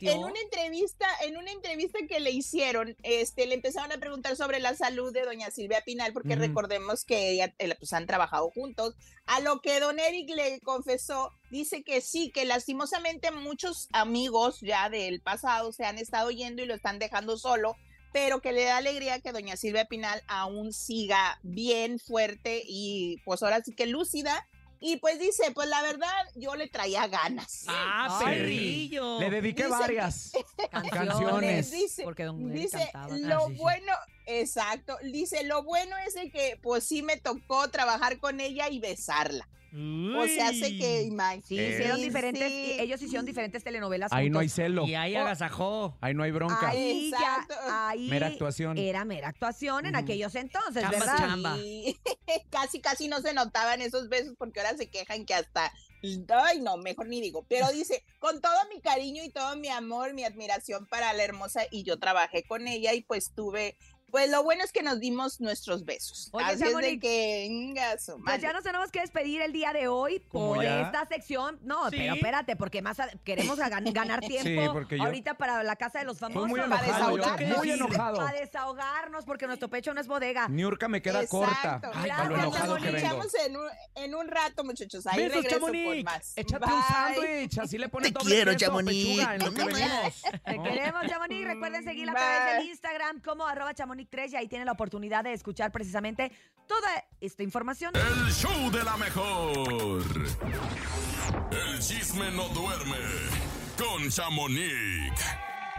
en una entrevista, en una entrevista que le hicieron, este, le empezaron a preguntar sobre la salud de doña Silvia Pinal, porque recordemos que ella, eh, pues, han trabajado juntos. A lo que don Eric le confesó, dice que sí, que lastimosamente muchos amigos ya del pasado se han estado yendo y lo están dejando solo, pero que le da alegría que doña Silvia Pinal aún siga bien fuerte y pues ahora sí que lúcida Y pues dice, pues la verdad, yo le traía ganas. Ah, Ay. perrillo. Le dediqué Dice varias Canciones. canciones. Dice, Porque don dice cantaba. lo Ah, sí, sí. bueno, exacto, dice lo bueno es de que pues sí me tocó trabajar con ella y besarla. O sea, hace que imagínate. Sí, hicieron diferentes, ellos hicieron diferentes telenovelas. Ahí no hay celo. Y ahí Oh. agasajó. Ahí no hay bronca. Ahí ya, Exacto. ahí Mera actuación. Era mera actuación en aquellos entonces, Chamba, ¿verdad? chamba. Y casi, casi no se notaban esos besos porque ahora se quejan que hasta, ay no, mejor ni digo, pero dice, con todo mi cariño y todo mi amor, mi admiración para la hermosa y yo trabajé con ella y pues tuve, pues lo bueno es que nos dimos nuestros besos. Oye, Así es de Chamonix, que, inga su Pues ya nos tenemos que despedir el día de hoy ¿Cómo por ya? esta sección. No, Sí. pero espérate, porque más a- queremos a gan- ganar tiempo porque yo- ahorita para la casa de los famosos. muy Para enojado, yo, desahogarnos. muy enojado. Para desahogarnos, porque nuestro pecho no es bodega. Niurka me queda corta. Exacto. Ay, para lo Nos enojado que vengo. en un, en un rato, muchachos. Ahí Besos, regreso Chamonix. más. Échate un Bye. sándwich, así le pones Te doble quiero, queso Chamonix. pechuga en lo que venimos. Te queremos, Chamonix. Recuerden seguirla a través del Instagram como arroba chamonix3 y ahí tienen la oportunidad de escuchar precisamente toda esta información. El show de la mejor. El chisme no duerme con Chamonix.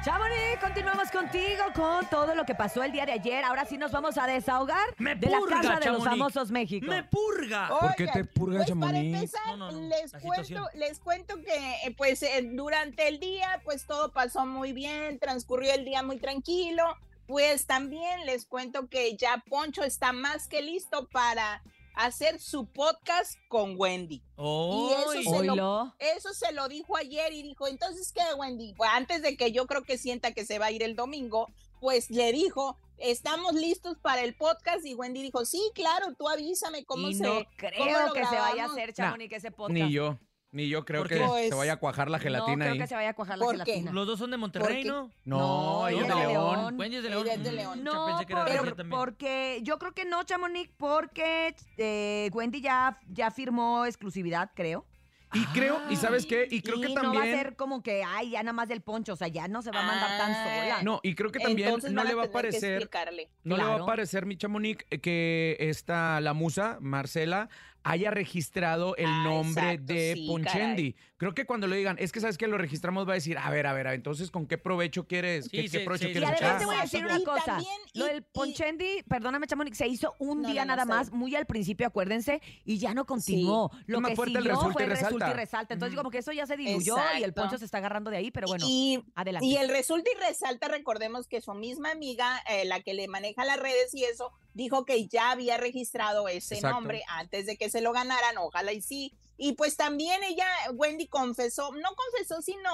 Chamonix, continuamos contigo con todo lo que pasó el día de ayer. Ahora sí nos vamos a desahogar Me de la purga, casa de los famosos México. ¡Me purga! ¿Por qué te purga, pues para Chamonix? empezar, No, no, no, les la cuento, les cuento que eh, pues eh, durante el día pues todo pasó muy bien, transcurrió el día muy tranquilo. Pues también les cuento que ya Poncho está más que listo para hacer su podcast con Wendy. Y eso se, lo, eso se lo dijo ayer y dijo, entonces, ¿qué, Wendy? Pues antes de que yo creo que sienta que se va a ir el domingo, pues le dijo, estamos listos para el podcast y Wendy dijo, sí, claro, tú avísame cómo Y se... no cómo creo lo que se vaya a grabamos". hacer, Chamonix, ese podcast. Ni yo, ni yo creo ¿Por que se Pues, vaya a cuajar la No gelatina creo ahí. que se vaya a cuajar la ¿Por qué? gelatina. Los dos son de Monterrey? ¿no? No, No, ella es de León. Wendy es de León. Ella es de León. No, yo pensé que era por- de León también. porque yo creo que no, Chamonix, porque eh, Wendy ya, ya firmó exclusividad, creo. Y creo, ¿y sabes qué? Y creo y que no va a también... ser como que, ay, ya nada más del poncho, o sea, ya no se va a mandar tan Ah, sola. No, y creo que también Entonces no van le va a tener que parecer... explicarle. No le va Claro. a parecer, mi chamonix, eh, que esta, la musa, Marcela, haya registrado el Ah, nombre exacto, de sí, Ponchendi. Creo que cuando lo digan, es que sabes que lo registramos, va a decir, a ver, a ver, a ver, entonces, ¿con qué provecho quieres? Sí, ¿Qué, qué sí, provecho sí, Y sí. quieres además echar? te voy a decir una Y cosa. también, lo y- del y- Ponchendi, perdóname, Chamonix, se hizo un No, día no, no, nada está más, muy al principio, acuérdense, y ya no continuó. Lo que fuerte el siguió resulta fue y resalta. resulta y resalta. Entonces, como que eso ya se diluyó y el Exacto. poncho se está agarrando de ahí, pero bueno, Y, adelante. y el resulta y resalta, recordemos que su misma amiga, eh, la que le maneja las redes y eso, dijo que ya había registrado ese Exacto. nombre antes de que se lo ganaran, ojalá y sí. Y pues también ella, Wendy, confesó, no confesó, sino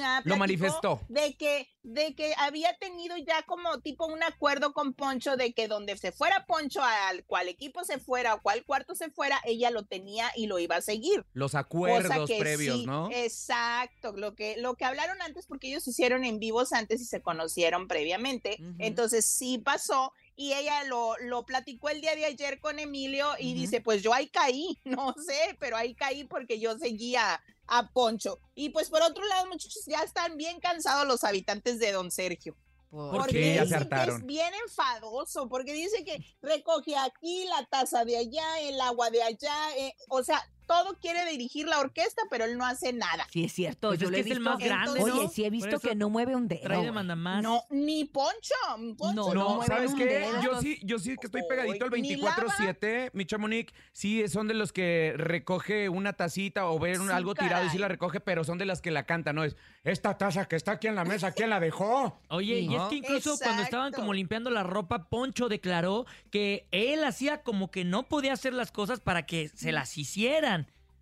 ah, Lo manifestó. De que, de que había tenido ya como tipo un acuerdo con Poncho de que donde se fuera Poncho, al cual equipo se fuera o cual cuarto se fuera, ella lo tenía y lo iba a seguir. Los acuerdos previos, sí, ¿no? Exacto, lo que, lo que hablaron antes, porque ellos hicieron en vivos antes y se conocieron previamente. Entonces sí pasó y ella lo, lo platicó el día de ayer con Emilio y dice, pues yo ahí caí, no sé, pero ahí caí porque yo seguía a Poncho. Y pues por otro lado, muchachos, ya están bien cansados los habitantes de Don Sergio. Por- ¿Por Porque qué? Ya se dicen que es bien enfadoso, porque dice que recoge aquí la taza de allá, el agua de allá, eh, o sea, todo quiere dirigir la orquesta, pero él no hace nada. Sí, es cierto, Pues yo es lo que he es el visto. más grande, Oye, ¿no? sí he visto que no mueve un dedo. Trae de güey. mandamás. No, ni Poncho. Poncho No, No, mueve ¿sabes un qué? dedo Yo sí, yo sí que estoy pegadito al ni lava. 24-7, mi chamonix. Sí, son de los que recoge una tacita o ver Sí, algo tirado y sí la recoge, pero son de las que la canta, ¿no? Es, esta taza que está aquí en la mesa, ¿quién la dejó? Oye, y es que incluso cuando estaban como limpiando la ropa, Poncho declaró que él hacía como que no podía hacer las cosas para que se las hicieran.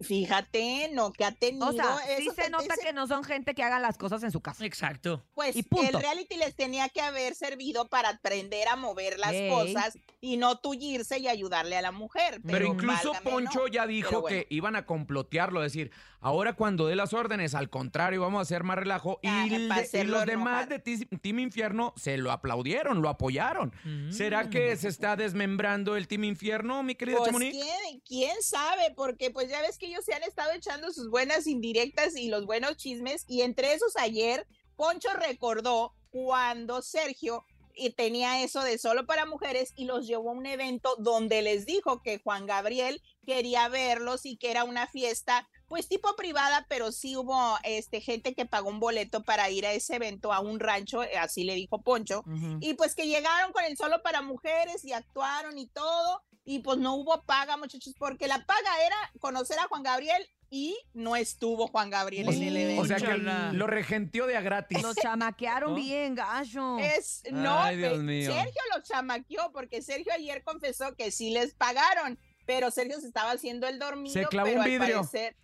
Fíjate, no, que ha tenido. O sea, sí se nota dice- que no son gente que haga las cosas en su casa. Exacto. Pues y punto. el reality les tenía que haber servido para aprender a mover las Ey. cosas y no tullirse y ayudarle a la mujer. Pero, Pero incluso válgame, Poncho no. ya dijo bueno. que iban a complotearlo, decir, ahora cuando dé las órdenes, al contrario, vamos a hacer más relajo. Ah, y, los demás de Team Infierno se lo aplaudieron, lo apoyaron. ¿Será que se está desmembrando el Team Infierno, mi querida Pues, Chamonix? ¿quién, quién sabe, porque pues ya ves que ellos se han estado echando sus buenas indirectas y los buenos chismes, y entre esos ayer, Poncho recordó cuando Sergio y tenía eso de solo para mujeres y los llevó a un evento donde les dijo que Juan Gabriel quería verlos y que era una fiesta pues tipo privada, pero sí hubo este gente que pagó un boleto para ir a ese evento a un rancho, eh, así le dijo Poncho, y pues que llegaron con el solo para mujeres y actuaron y todo y pues no hubo paga, muchachos, porque la paga era conocer a Juan Gabriel y no estuvo Juan Gabriel en el evento. O sea que lo regenteó de a gratis. Lo chamaquearon ¿No? bien, gallo. Es, no, Ay, Dios mío. Sergio lo chamaqueó porque Sergio ayer confesó que sí les pagaron, pero Sergio se estaba haciendo el dormido. Se clavó pero un al vidrio. parecer-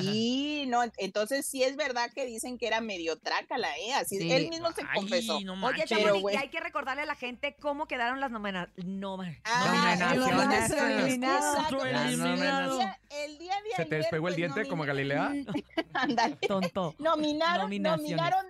sí, no, entonces sí es verdad que dicen que era medio trácala, ¿eh? Así, Sí. él mismo se confesó. Oye, Pero, Chamonix, y hay que recordarle a la gente cómo quedaron las nomina- noma- Ah, nominaciones. nominaciones. El día- de ¿Se te ayer, despegó el pues, diente como Galilea? Ándale. Tonto. Nominaron, Nominaciones. nominaron,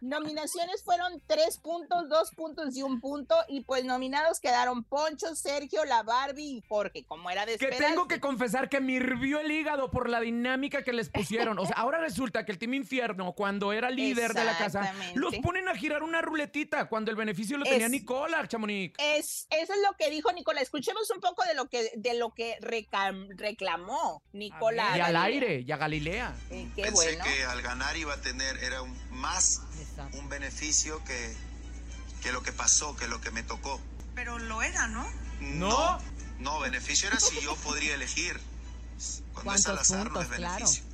nominaciones fueron tres puntos, dos puntos y un punto, y pues nominados quedaron Poncho, Sergio, la Barbie y Jorge, como era de Que esperarse. tengo que confesar que me hirvió el hígado por la dinámica que les pusieron. O sea, ahora resulta que el Team Infierno, cuando era líder de la casa, los ponen a girar una ruletita cuando el beneficio lo tenía Es- Nicola, Chamonix. Es, eso es lo que dijo Nicola. Escuchemos un poco de lo que, de lo que recam- reclamó Nicola. Y al aire, y a Galilea. Eh, qué Pensé bueno. que al ganar iba a tener, era un, más un beneficio que, que lo que pasó, que lo que me tocó. Pero lo era, ¿no? No, no, beneficio era si yo podría elegir. Cuando es al ¿Cuántos azar no es puntos? Claro. beneficio.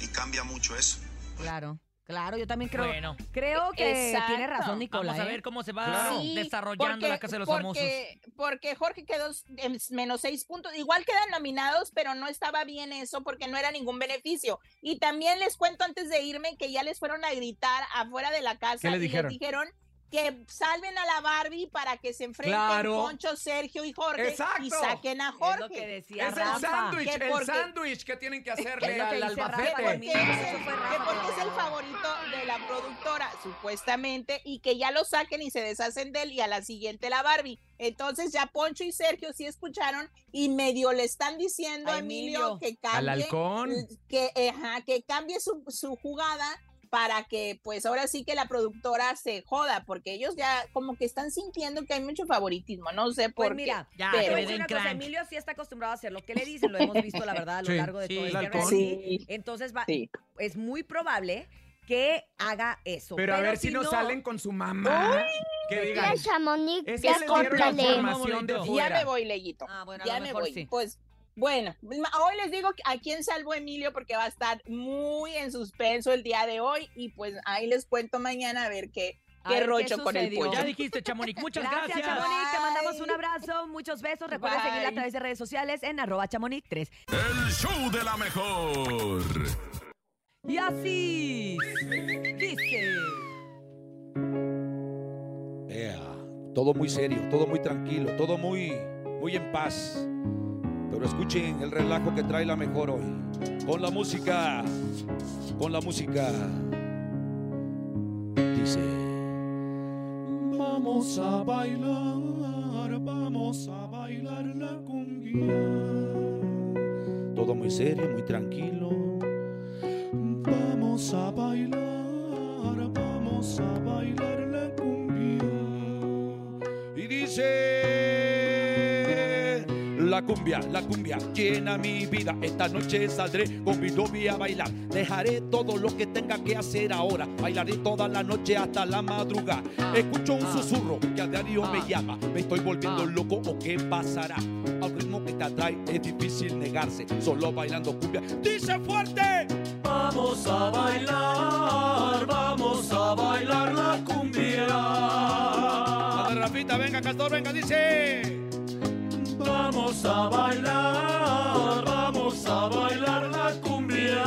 Y cambia mucho eso. Claro, claro, yo también creo. Bueno. Creo que Exacto. tiene razón, Nicola. Vamos a ¿eh? ver cómo se va Claro. Desarrollando la Casa de los porque, Porque Jorge quedó en menos seis puntos. Igual quedan nominados, pero no estaba bien eso porque no era ningún beneficio. Y también les cuento antes de irme que ya les fueron a gritar afuera de la casa ¿Qué le y dijeron? les dijeron que salven a la Barbie para que se enfrenten Claro. Poncho, Sergio y Jorge Exacto. y saquen a Jorge. lo que decía Es el sándwich, Que el porque- sándwich que tienen que Es hacerle al albacete. Rafa, porque es el- que porque es el favorito de la productora, supuestamente, y que ya lo saquen y se deshacen de él y a la siguiente la Barbie. Entonces ya Poncho y Sergio sí escucharon y medio le están diciendo a A Emilio, Emilio. que cambie, Al halcón. que, eh, ajá, que cambie su, su jugada para que pues ahora sí que la productora se joda, porque ellos ya como que están sintiendo que hay mucho favoritismo, no sé por Pues mira, qué. Ya, pero- decir una cosa, Emilio sí está acostumbrado a hacer lo que le dicen, lo hemos visto, la verdad, a lo Sí, largo de sí, todo el reality. Sí. Entonces va, Sí. es muy probable que haga eso. Pero a ver si no salen con su mamá. Que Ya, digan. Chamonix, Es ya que de Ya me voy, Leyito. Ah, bueno, ya me voy. sí. Pues bueno, hoy les digo a quién salvó Emilio porque va a estar muy en suspenso el día de hoy y pues ahí les cuento mañana a ver qué, A qué ver qué rocho con el pollo. Ya dijiste, Chamonix. Muchas Gracias, gracias. Chamonix. Te mandamos un abrazo, muchos besos. Recuerda Bye. seguirla a través de redes sociales en arroba chamonix3. El show de la mejor. Y así dice. Ea, todo muy serio, todo muy tranquilo, todo muy, muy en paz. Pero escuchen el relajo que trae la mejor hoy. Con la música, con la música. Dice. Vamos a bailar, vamos a bailar la cumbia. Todo muy serio, muy tranquilo. Vamos a bailar, vamos a bailar la cumbia. Y dice la cumbia, la cumbia llena mi vida. Esta noche saldré con mi novia a bailar. Dejaré todo lo que tenga que hacer ahora. Bailaré toda la noche hasta la madrugada. Escucho un susurro que a diario me llama. Me estoy volviendo loco o qué pasará. Al ritmo que te atrae es difícil negarse. Solo bailando cumbia. Dice fuerte. Vamos a bailar, vamos a bailar la cumbia. A ver, Rafita, venga, Castor, venga, dice. Vamos a bailar, vamos a bailar la cumbia.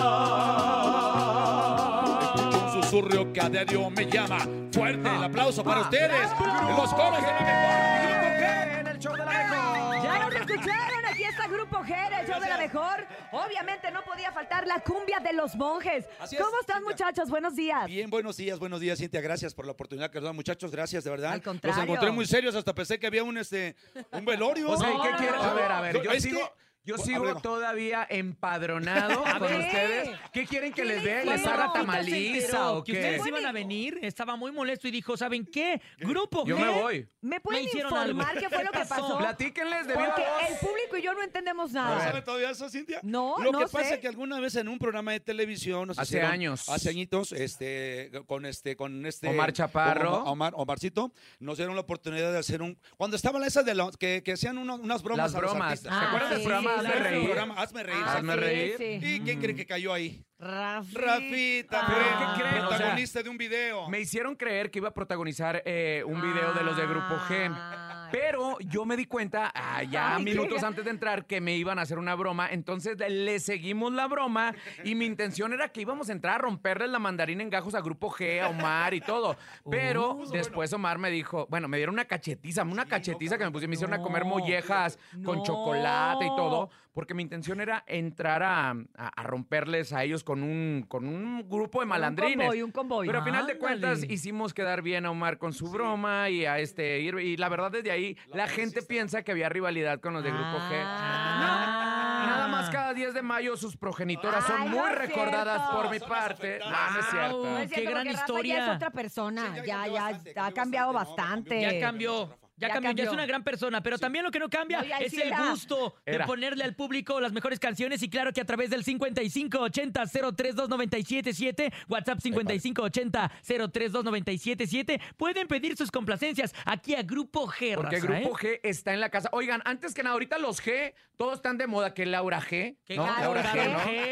Un susurro que a diario me llama. Fuerte el aplauso para ustedes. Los coros de la mejor. Show de la mejor. Ya nos escucharon, aquí está Grupo G, el show de la mejor. Obviamente no podía faltar la cumbia de los monjes. Así es, ¿Cómo están, muchachos? Buenos días. Bien, buenos días, buenos días, Cintia. Gracias por la oportunidad que nos dan, muchachos. Gracias, de verdad. Al contrario. Los encontré muy serios, hasta pensé que había un, este, un velorio. O sea, ¿y qué quieren? A ver, a ver, yo es sigo- que Yo sigo todavía empadronado A con ver. ustedes. ¿Qué quieren que les dé? ¿Les haga tamaliza o que qué? ustedes iban a venir, estaba muy molesto y dijo, ¿saben qué? Grupo Yo G. me voy. ¿Me pueden hicieron informar algo. qué fue lo que pasó? Platíquenles de viva Porque voz. el público y yo no entendemos ¿No nada. sabe todavía eso, Cintia? No, Lo no que pasa sé. es que alguna vez en un programa de televisión nos Hace hicieron- años. hace añitos, este, con este, con este Omar Chaparro. con Omar, Omarcito, nos dieron la oportunidad de hacer un, cuando estaba la esa de los que, que hacían uno- unas bromas Las a los bromas. artistas. ¿Se ¿Se acuerdan del sí, programa Hazme Reír? programa Hazme reír. Ah, Hazme sí, reír. sí. ¿Y quién cree que cayó ahí? Rafita. Rafita, ¿Pero fue qué creen? O sea, protagonista de un video. Me hicieron creer que iba a protagonizar eh, un video de los de Grupo G. Pero yo me di cuenta, ah, ya Ay, minutos qué- antes de entrar, que me iban a hacer una broma. Entonces le seguimos la broma y mi intención era que íbamos a entrar a romperles la mandarina en gajos a Grupo G, a Omar y todo. Pero después Omar me dijo, bueno, me dieron una cachetiza, una cachetiza que me pusieron, me hicieron a comer mollejas con chocolate y todo. Porque mi intención era entrar a, a- a romperles a ellos con un, con un grupo de malandrines. convoy, un convoy. Pero a final de Ándale. cuentas hicimos quedar bien a Omar con su broma y a este ir- y la verdad desde ahí la, gente piensa que había rivalidad con los de Grupo G. Ah. Nada más cada 10 de mayo sus progenitoras son no muy es recordadas cierto. por mi parte. No, no es cierto. No es Qué gran porque Rafa historia. ya es otra persona. ya, ya, ha cambiado bastante. Ya cambió. Ya, Ya cambió, ya es una gran persona, pero también lo que no cambia No, es sí el era. gusto de ponerle al público las mejores canciones y claro que a través del 5580-032977, WhatsApp 5580-032977, pueden pedir sus complacencias aquí a Grupo G. Porque raza, Grupo ¿eh? G está en la casa. Oigan, antes que nada, ahorita los G, todos están de moda. Que Laura G, Que ¿no? Karol Laura G, G,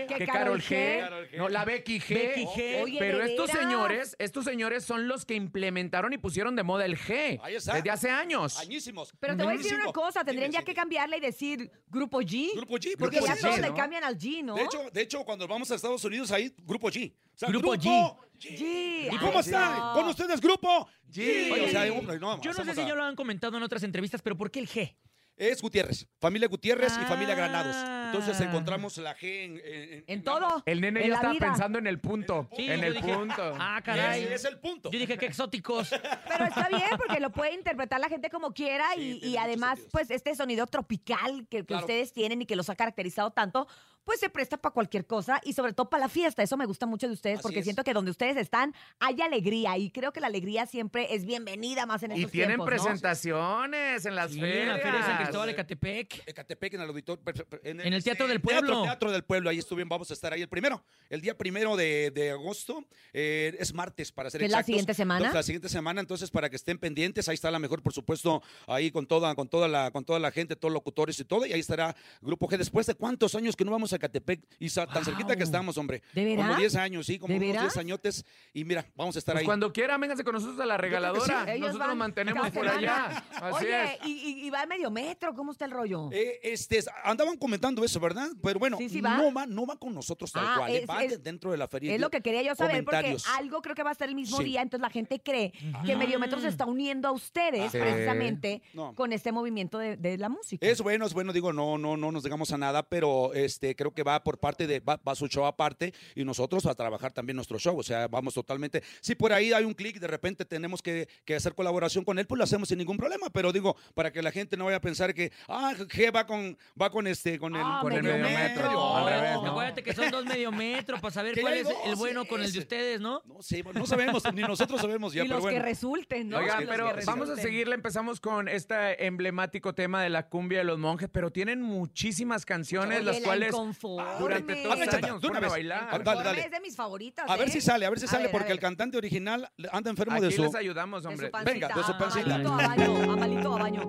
¿no? que Carol G. G, no, la Becky G. Becky G. Oye, Pero ¿de estos veras? señores, estos señores son los que implementaron y pusieron de moda el G. Ahí está. Desde hace años. Añísimos. Pero te voy a decir una 25. cosa, tendrían ya que cambiarle y decir Grupo G. Grupo G, Porque Grupo ya G, todos ¿no? le cambian al G, ¿no? De hecho, de hecho, cuando vamos a Estados Unidos, ahí, Grupo G. O sea, Grupo G. G. ¿Y cómo Ay, están? no. Con ustedes, Grupo G. Oye, o sea, hombre, no, yo no sé si a- ya lo han comentado en otras entrevistas, pero ¿por qué el G? Es Gutiérrez, familia Gutiérrez y familia Granados. Ah. Entonces encontramos la G en... En, En todo. El nene En ya la estaba vida. pensando en el punto. Sí, en yo el dije, punto. Ah, caray. Es el punto. Yo dije que exóticos. Pero está bien porque lo puede interpretar la gente como quiera Sí, y, tiene y además, sentido. pues este sonido tropical que, que Claro. ustedes tienen y que los ha caracterizado tanto, pues se presta para cualquier cosa y sobre todo para la fiesta. Eso me gusta mucho de ustedes Así porque es. siento que donde ustedes están hay alegría y creo que la alegría siempre es bienvenida más en Y estos tienen tiempos, ¿no? presentaciones en las Sí, ferias. en la Feria de San Cristóbal de Catepec. Ecatepec, en el auditorio. En el Teatro del Teatro, Pueblo. Teatro del Pueblo, ahí estuvimos, vamos a estar ahí el primero. El día primero de, de agosto, eh, es martes para ser ¿Que es la exactos. siguiente semana? Entonces, la siguiente semana, entonces para que estén pendientes, ahí está la mejor, por supuesto, ahí con toda, con toda la, con toda la gente, todos los locutores y todo, y ahí estará Grupo G. Después de cuántos años que no vamos a Catepec y sa- tan cerquita que estamos, hombre. ¿De veras? Como 10 años, sí, como ¿De unos veras? 10 añotes. Y mira, vamos a estar Pues ahí. cuando quiera, vénganse con nosotros a la regaladora. Ellos Nosotros van nos mantenemos cada por semana. allá. Así Oye, es. y, y- y va a medio metro, ¿cómo está el rollo? Eh, este, andaban comentando eso, ¿verdad? Pero bueno, Sí, sí va. no va, no va con nosotros tal Ah, cual, eh, es- va es- dentro de la feria. Es lo que quería yo saber, porque Comentarios. algo creo que va a ser el mismo Sí. día, entonces la gente cree que Mediometro se está uniendo a ustedes Sí. precisamente No. con este movimiento de, de la música. Es bueno, es bueno, digo, no, no, no nos digamos a nada, pero este, creo que va por parte de, va, va su show aparte y nosotros a trabajar también nuestro show, o sea, vamos totalmente, si por ahí hay un clic, de repente tenemos que, que hacer colaboración con él, pues lo hacemos sin ningún problema, pero digo, para que la gente no vaya a pensar que, ah, G va con, va con este, con el, Ah, con el medio medio metro. metro. Al No, revés, ¿no? Acuérdate que son dos medio metros para saber cuál es el bueno con el de ustedes, ¿no? No sé, no sabemos, ni nosotros sabemos ya, y pero los que resulten, ¿no? Oigan, pero vamos a seguirle. Empezamos con este emblemático tema de la cumbia de los monjes, pero tienen muchísimas canciones, Oye, las la cuales Inconforme. durante todos los años de una fueron a vez. bailar. Ah, dale, dale. Es de mis favoritas. A ver ¿eh? si sale, a ver si A sale, ver, a porque el cantante original anda enfermo Aquí de su... les ayudamos, De hombre. su pancita. Venga, de su Ah, pancita. Amalito a baño, amalito a baño.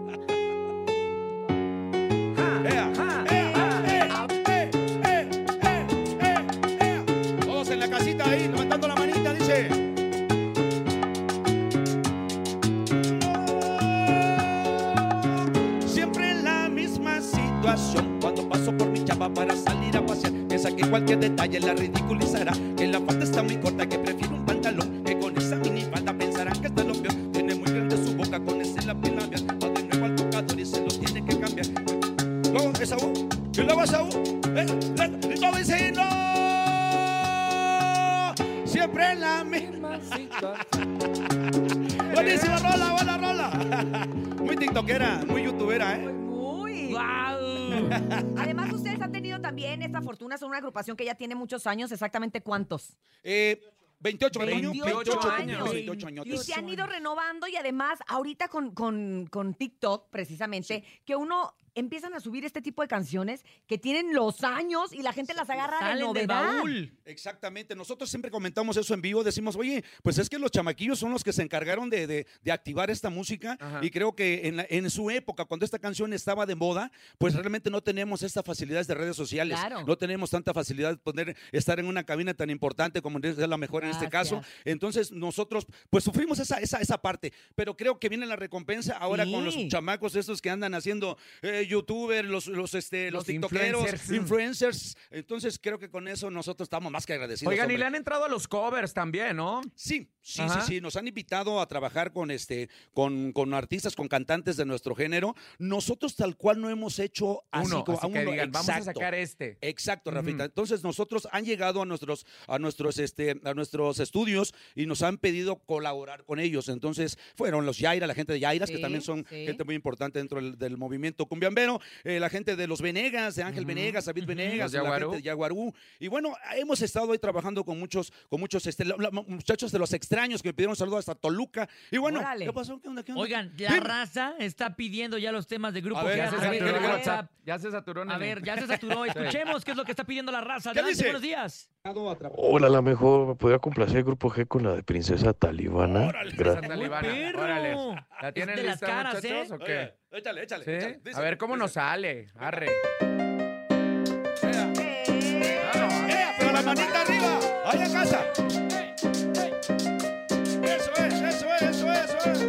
Ea, ea, ea, ea. Todos en la casita ahí, levantando la manita, dice. Siempre en la misma situación. Piensa que cualquier detalle la ridiculizará. Que la falda está muy corta, que prefiero un pantalón. Que con esa minifalda pensarán que está lo peor. Tiene muy grande su boca con ese lápiz labial. Va de nuevo al tocador y se lo tiene que cambiar. Luego esa U, y luego esa U, eh, eh, no. Siempre en la misma situación. Buenísima rola, buena rola. Muy tiktokera, muy youtubera, ¿eh? Muy. ¡Guau! Además, ustedes también esta fortuna, son una agrupación que ya tiene muchos años, exactamente cuántos. Eh, 28, ¿verdad, Toño? 28 años. 28 años. Y se han ido renovando y además ahorita con, con, con TikTok, precisamente, que uno empiezan a subir este tipo de canciones que tienen los años y la gente las agarra de Salen novedad. baúl. Exactamente, nosotros siempre comentamos eso en vivo, decimos, oye, pues es que los chamaquillos son los que se encargaron de, de- de activar esta música y creo que en, la- en su época, cuando esta canción estaba de moda, pues realmente no tenemos estas facilidades de redes sociales, Claro. no tenemos tanta facilidad de poder estar en una cabina tan importante como es la mejor en este caso, entonces nosotros pues sufrimos esa, esa, esa parte, pero creo que viene la recompensa ahora con los chamacos estos que andan haciendo eh, youtubers, los, los, este, los, Los tiktokeros, influencers. influencers, entonces creo que con eso nosotros estamos más que agradecidos. Oigan, y le han entrado a los covers también, ¿no? Sí, sí, Ajá. sí, sí. Nos han invitado a trabajar con este, con, con artistas, con cantantes de nuestro género. Nosotros tal cual no hemos hecho así Uno, como así a que uno, digan, vamos a sacar este. Exacto, Rafita. Entonces nosotros han llegado a nuestros, a nuestros, este, a nuestros estudios y nos han pedido colaborar con ellos. Entonces fueron los Yaira, la gente de Yairas, que también son sí. gente muy importante dentro del, del movimiento eh, la gente de los Venegas, de Ángel Ujú, Venegas, David. Venegas, Los la Yaguarú. gente de Yaguarú. Y bueno, hemos estado ahí trabajando con muchos, con muchos este, la- la- muchachos de los extraños que me pidieron saludos hasta Toluca. Y bueno, Órale. ¿qué pasó? ¿Qué onda? ¿Qué onda? Oigan, la Dime. raza está pidiendo ya los temas de grupo A ver, G Ya a se saturó ¿qué WhatsApp. Ya se saturó, A ver, ya se saturó. Sí. Escuchemos qué es lo que está pidiendo la raza. ¿Qué Adelante, dice? buenos días. Hola, la mejor. ¿Me podría complacer el grupo G con la de Princesa Talibana? Órale. Gracias. Talibana. Órale. ¿La tienen de las lista, caras, muchachos, ¿eh? o qué? Oye, échale, échale. ¿Sí? échale. Dice, A ver cómo dice. nos sale. Arre. ¡Eh, pero la manita arriba! ¡Allá en casa! Eso es, eso es, eso es, eso es.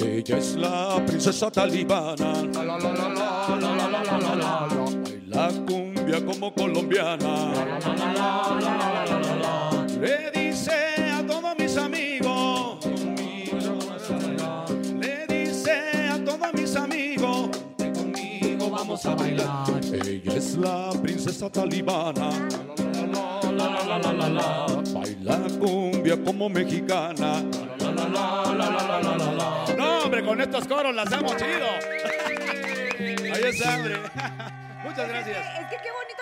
Ella es la princesa talibana. La, la, la, la, la, la, la, la, como colombiana. Le dice a todos mis amigos. Le dice a todos mis amigos. que conmigo vamos a bailar. Ella es la princesa talibana. Baila cumbia como mexicana. No, hombre, con estos coros las hemos chido. Ahí está, hombre. Muchas gracias. Es que qué bonito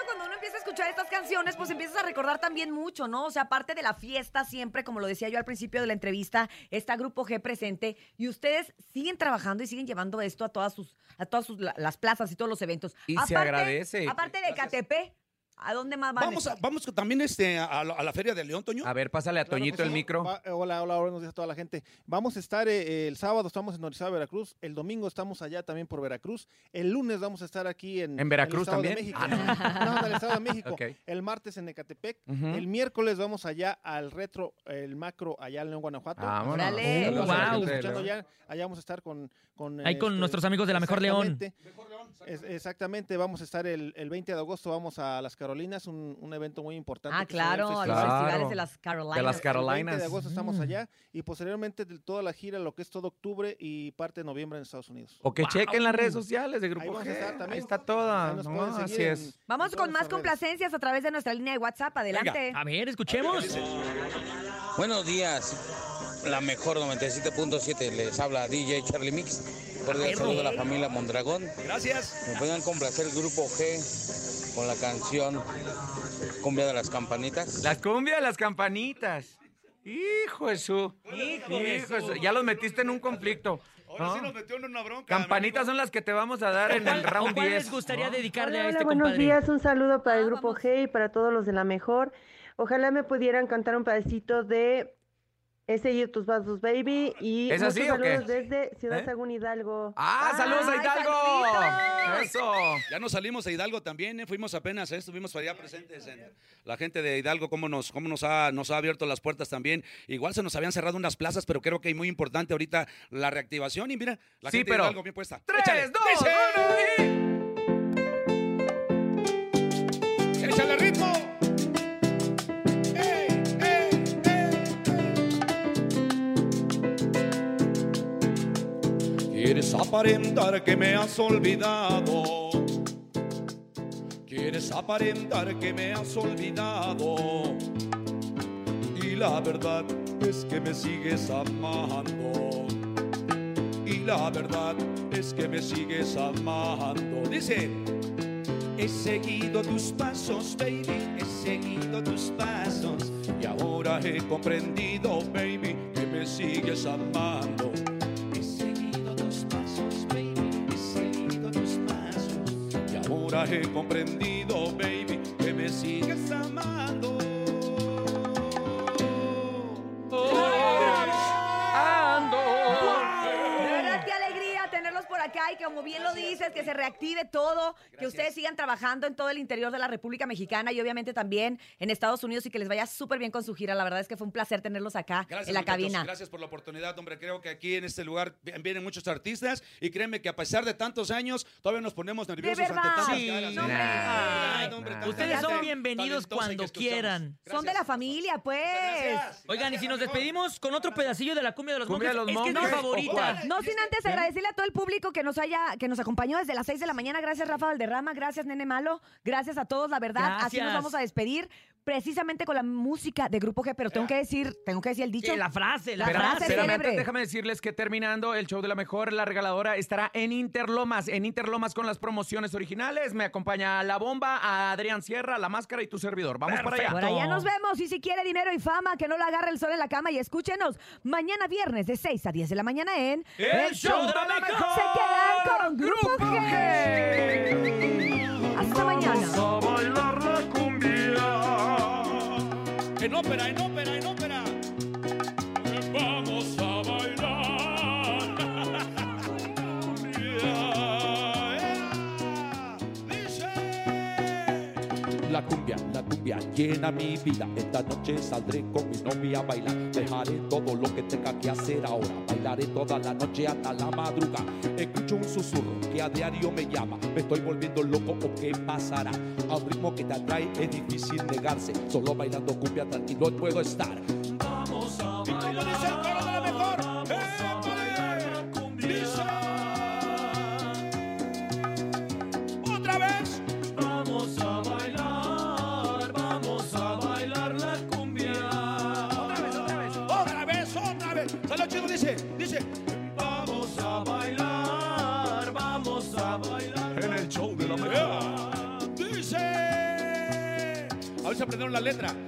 escuchar estas canciones, pues empiezas a recordar también mucho, ¿no? O sea, aparte de la fiesta siempre, como lo decía yo al principio de la entrevista, está Grupo G presente y ustedes siguen trabajando y siguen llevando esto a todas sus, a todas sus, las plazas y todos los eventos. Y se agradece. Aparte de KTP, ¿a dónde más van? Vamos, a- vamos también este, a, la, a la Feria de León, Toño. A ver, pásale a Claro Toñito el sí. micro. Va- eh, hola, hola, buenos días a toda la gente. Vamos a estar eh, el sábado, estamos en Orizaba, Veracruz. El domingo estamos allá también por Veracruz. El lunes vamos a estar aquí en, ¿En Veracruz el Estado de también? México. Ah, no, en el Estado de México. Ok. El martes en Ecatepec. Ujú. El miércoles vamos allá al retro, el macro, allá en León, Guanajuato. Vámonos. Órale. Saludos Uh, a la wow. gente escuchando León. allá. Allá vamos a estar con... con Ahí con nuestros amigos de La Mejor León. exactamente. Es- exactamente, vamos a estar el, el 20 de agosto, vamos a Las Carolinas, un, un evento muy importante. Ah, claro, a los festivales de las Carolinas. De las el 20 Carolinas. de agosto estamos Mm. allá y posteriormente de toda la gira, lo que es todo octubre y parte de noviembre en Estados Unidos. O que Wow. chequen las redes sociales de Ahí Grupo vamos a estar G. también. Ahí está toda. Ahí nos No, así en- es. Vamos en con más redes. complacencias a través de nuestra línea de WhatsApp. Adelante. A ver, escuchemos. Buenos días, la mejor 97.7, les habla DJ Charlie Mix. Cordial saludo a la familia Mondragón. Gracias. Me pueden complacer el grupo G con la canción Cumbia de las Campanitas. Las cumbias, las campanitas. Hijo de su. Hijo de su. su. Ya los metiste en un conflicto. Ahora ¿no? sí nos metió en una bronca. Campanitas son las que te vamos a dar en el ¿O round cuál 10. les gustaría ¿no? dedicarle Hola, a hola, este buenos compadre? días. Un saludo para el Ah, grupo vamos. G y para todos los de la mejor. Ojalá me pudieran cantar un pedacito de Ese y tus vasos, baby. Y ¿Es muchos así o qué? saludos desde Ciudad ¿Eh? Sagún Hidalgo. ¡Ah, saludos a ¡Ay, Hidalgo! ¡Eso! Ya nos salimos a Hidalgo también, ¿eh? fuimos apenas, ¿eh? estuvimos allá presentes. En la gente de Hidalgo, cómo, nos, cómo nos, ha, nos ha abierto las puertas también. Igual se nos habían cerrado unas plazas, pero creo que es muy importante ahorita la reactivación. Y mira, la Sí, gente pero- de Hidalgo bien puesta. ¡Tres, Échale. dos, ¡Dice! uno Quieres aparentar que me has olvidado. Quieres aparentar que me has olvidado. Y la verdad es que me sigues amando. Y la verdad es que me sigues amando. Dice, he seguido tus pasos, baby, he seguido tus pasos. Y ahora he comprendido, baby, que me sigues amando. He comprendido, baby, que me sigues amando. De verdad, qué alegría tenerlos por acá como bien lo dices, que se reactive todo, que ustedes sigan trabajando en todo el interior de la República Mexicana y obviamente también en Estados Unidos y que les vaya súper bien con su gira. La verdad es que fue un placer tenerlos acá Gracias, en la muchachos. cabina. Gracias por la oportunidad, hombre. Creo que aquí en este lugar vi- vienen muchos artistas y créeme que a pesar de tantos años, todavía nos ponemos nerviosos ante tantas Sí. caras. No, hombre. Ay, hombre, Nah. Ustedes son bienvenidos cuando quieran. Son de la familia, pues. Oigan, y si nos despedimos con otro pedacillo de la cumbia de los Cumbia monjes, de los es que es mi monjes, ¿o favorita. No sin antes agradecerle a todo el público que nos haya, que nos acompañó desde las 6 de la mañana. Gracias, Rafa Valderrama. Gracias, Nene Malo. Gracias a todos, la verdad. Así nos Gracias. vamos a despedir. Precisamente con la música de Grupo G, pero tengo que decir, tengo que decir el dicho. La frase, la La Pero, frase espérame, célebre. antes déjame decirles que terminando el show de la mejor, la regaladora estará en Interlomas, en Interlomas con las promociones originales. Me acompaña La Bomba, a Adrián Sierra, La Máscara y tu servidor. Vamos para allá. Por allá nos vemos. Y si quiere dinero y fama, que no le agarre el sol en la cama. Y escúchenos mañana viernes de 6 a 10 de la mañana en El Show de la Mejor. Se quedan con Grupo, Grupo G. but I know. Llena mi vida. Esta noche saldré con mi novia a bailar. Dejaré todo lo que tenga que hacer ahora. Bailaré toda la noche hasta la madrugada. Escucho un susurro que a diario me llama. Me estoy volviendo loco o qué pasará. Al ritmo que te atrae es difícil negarse. Solo bailando cumbia tranquilo puedo estar. Letra.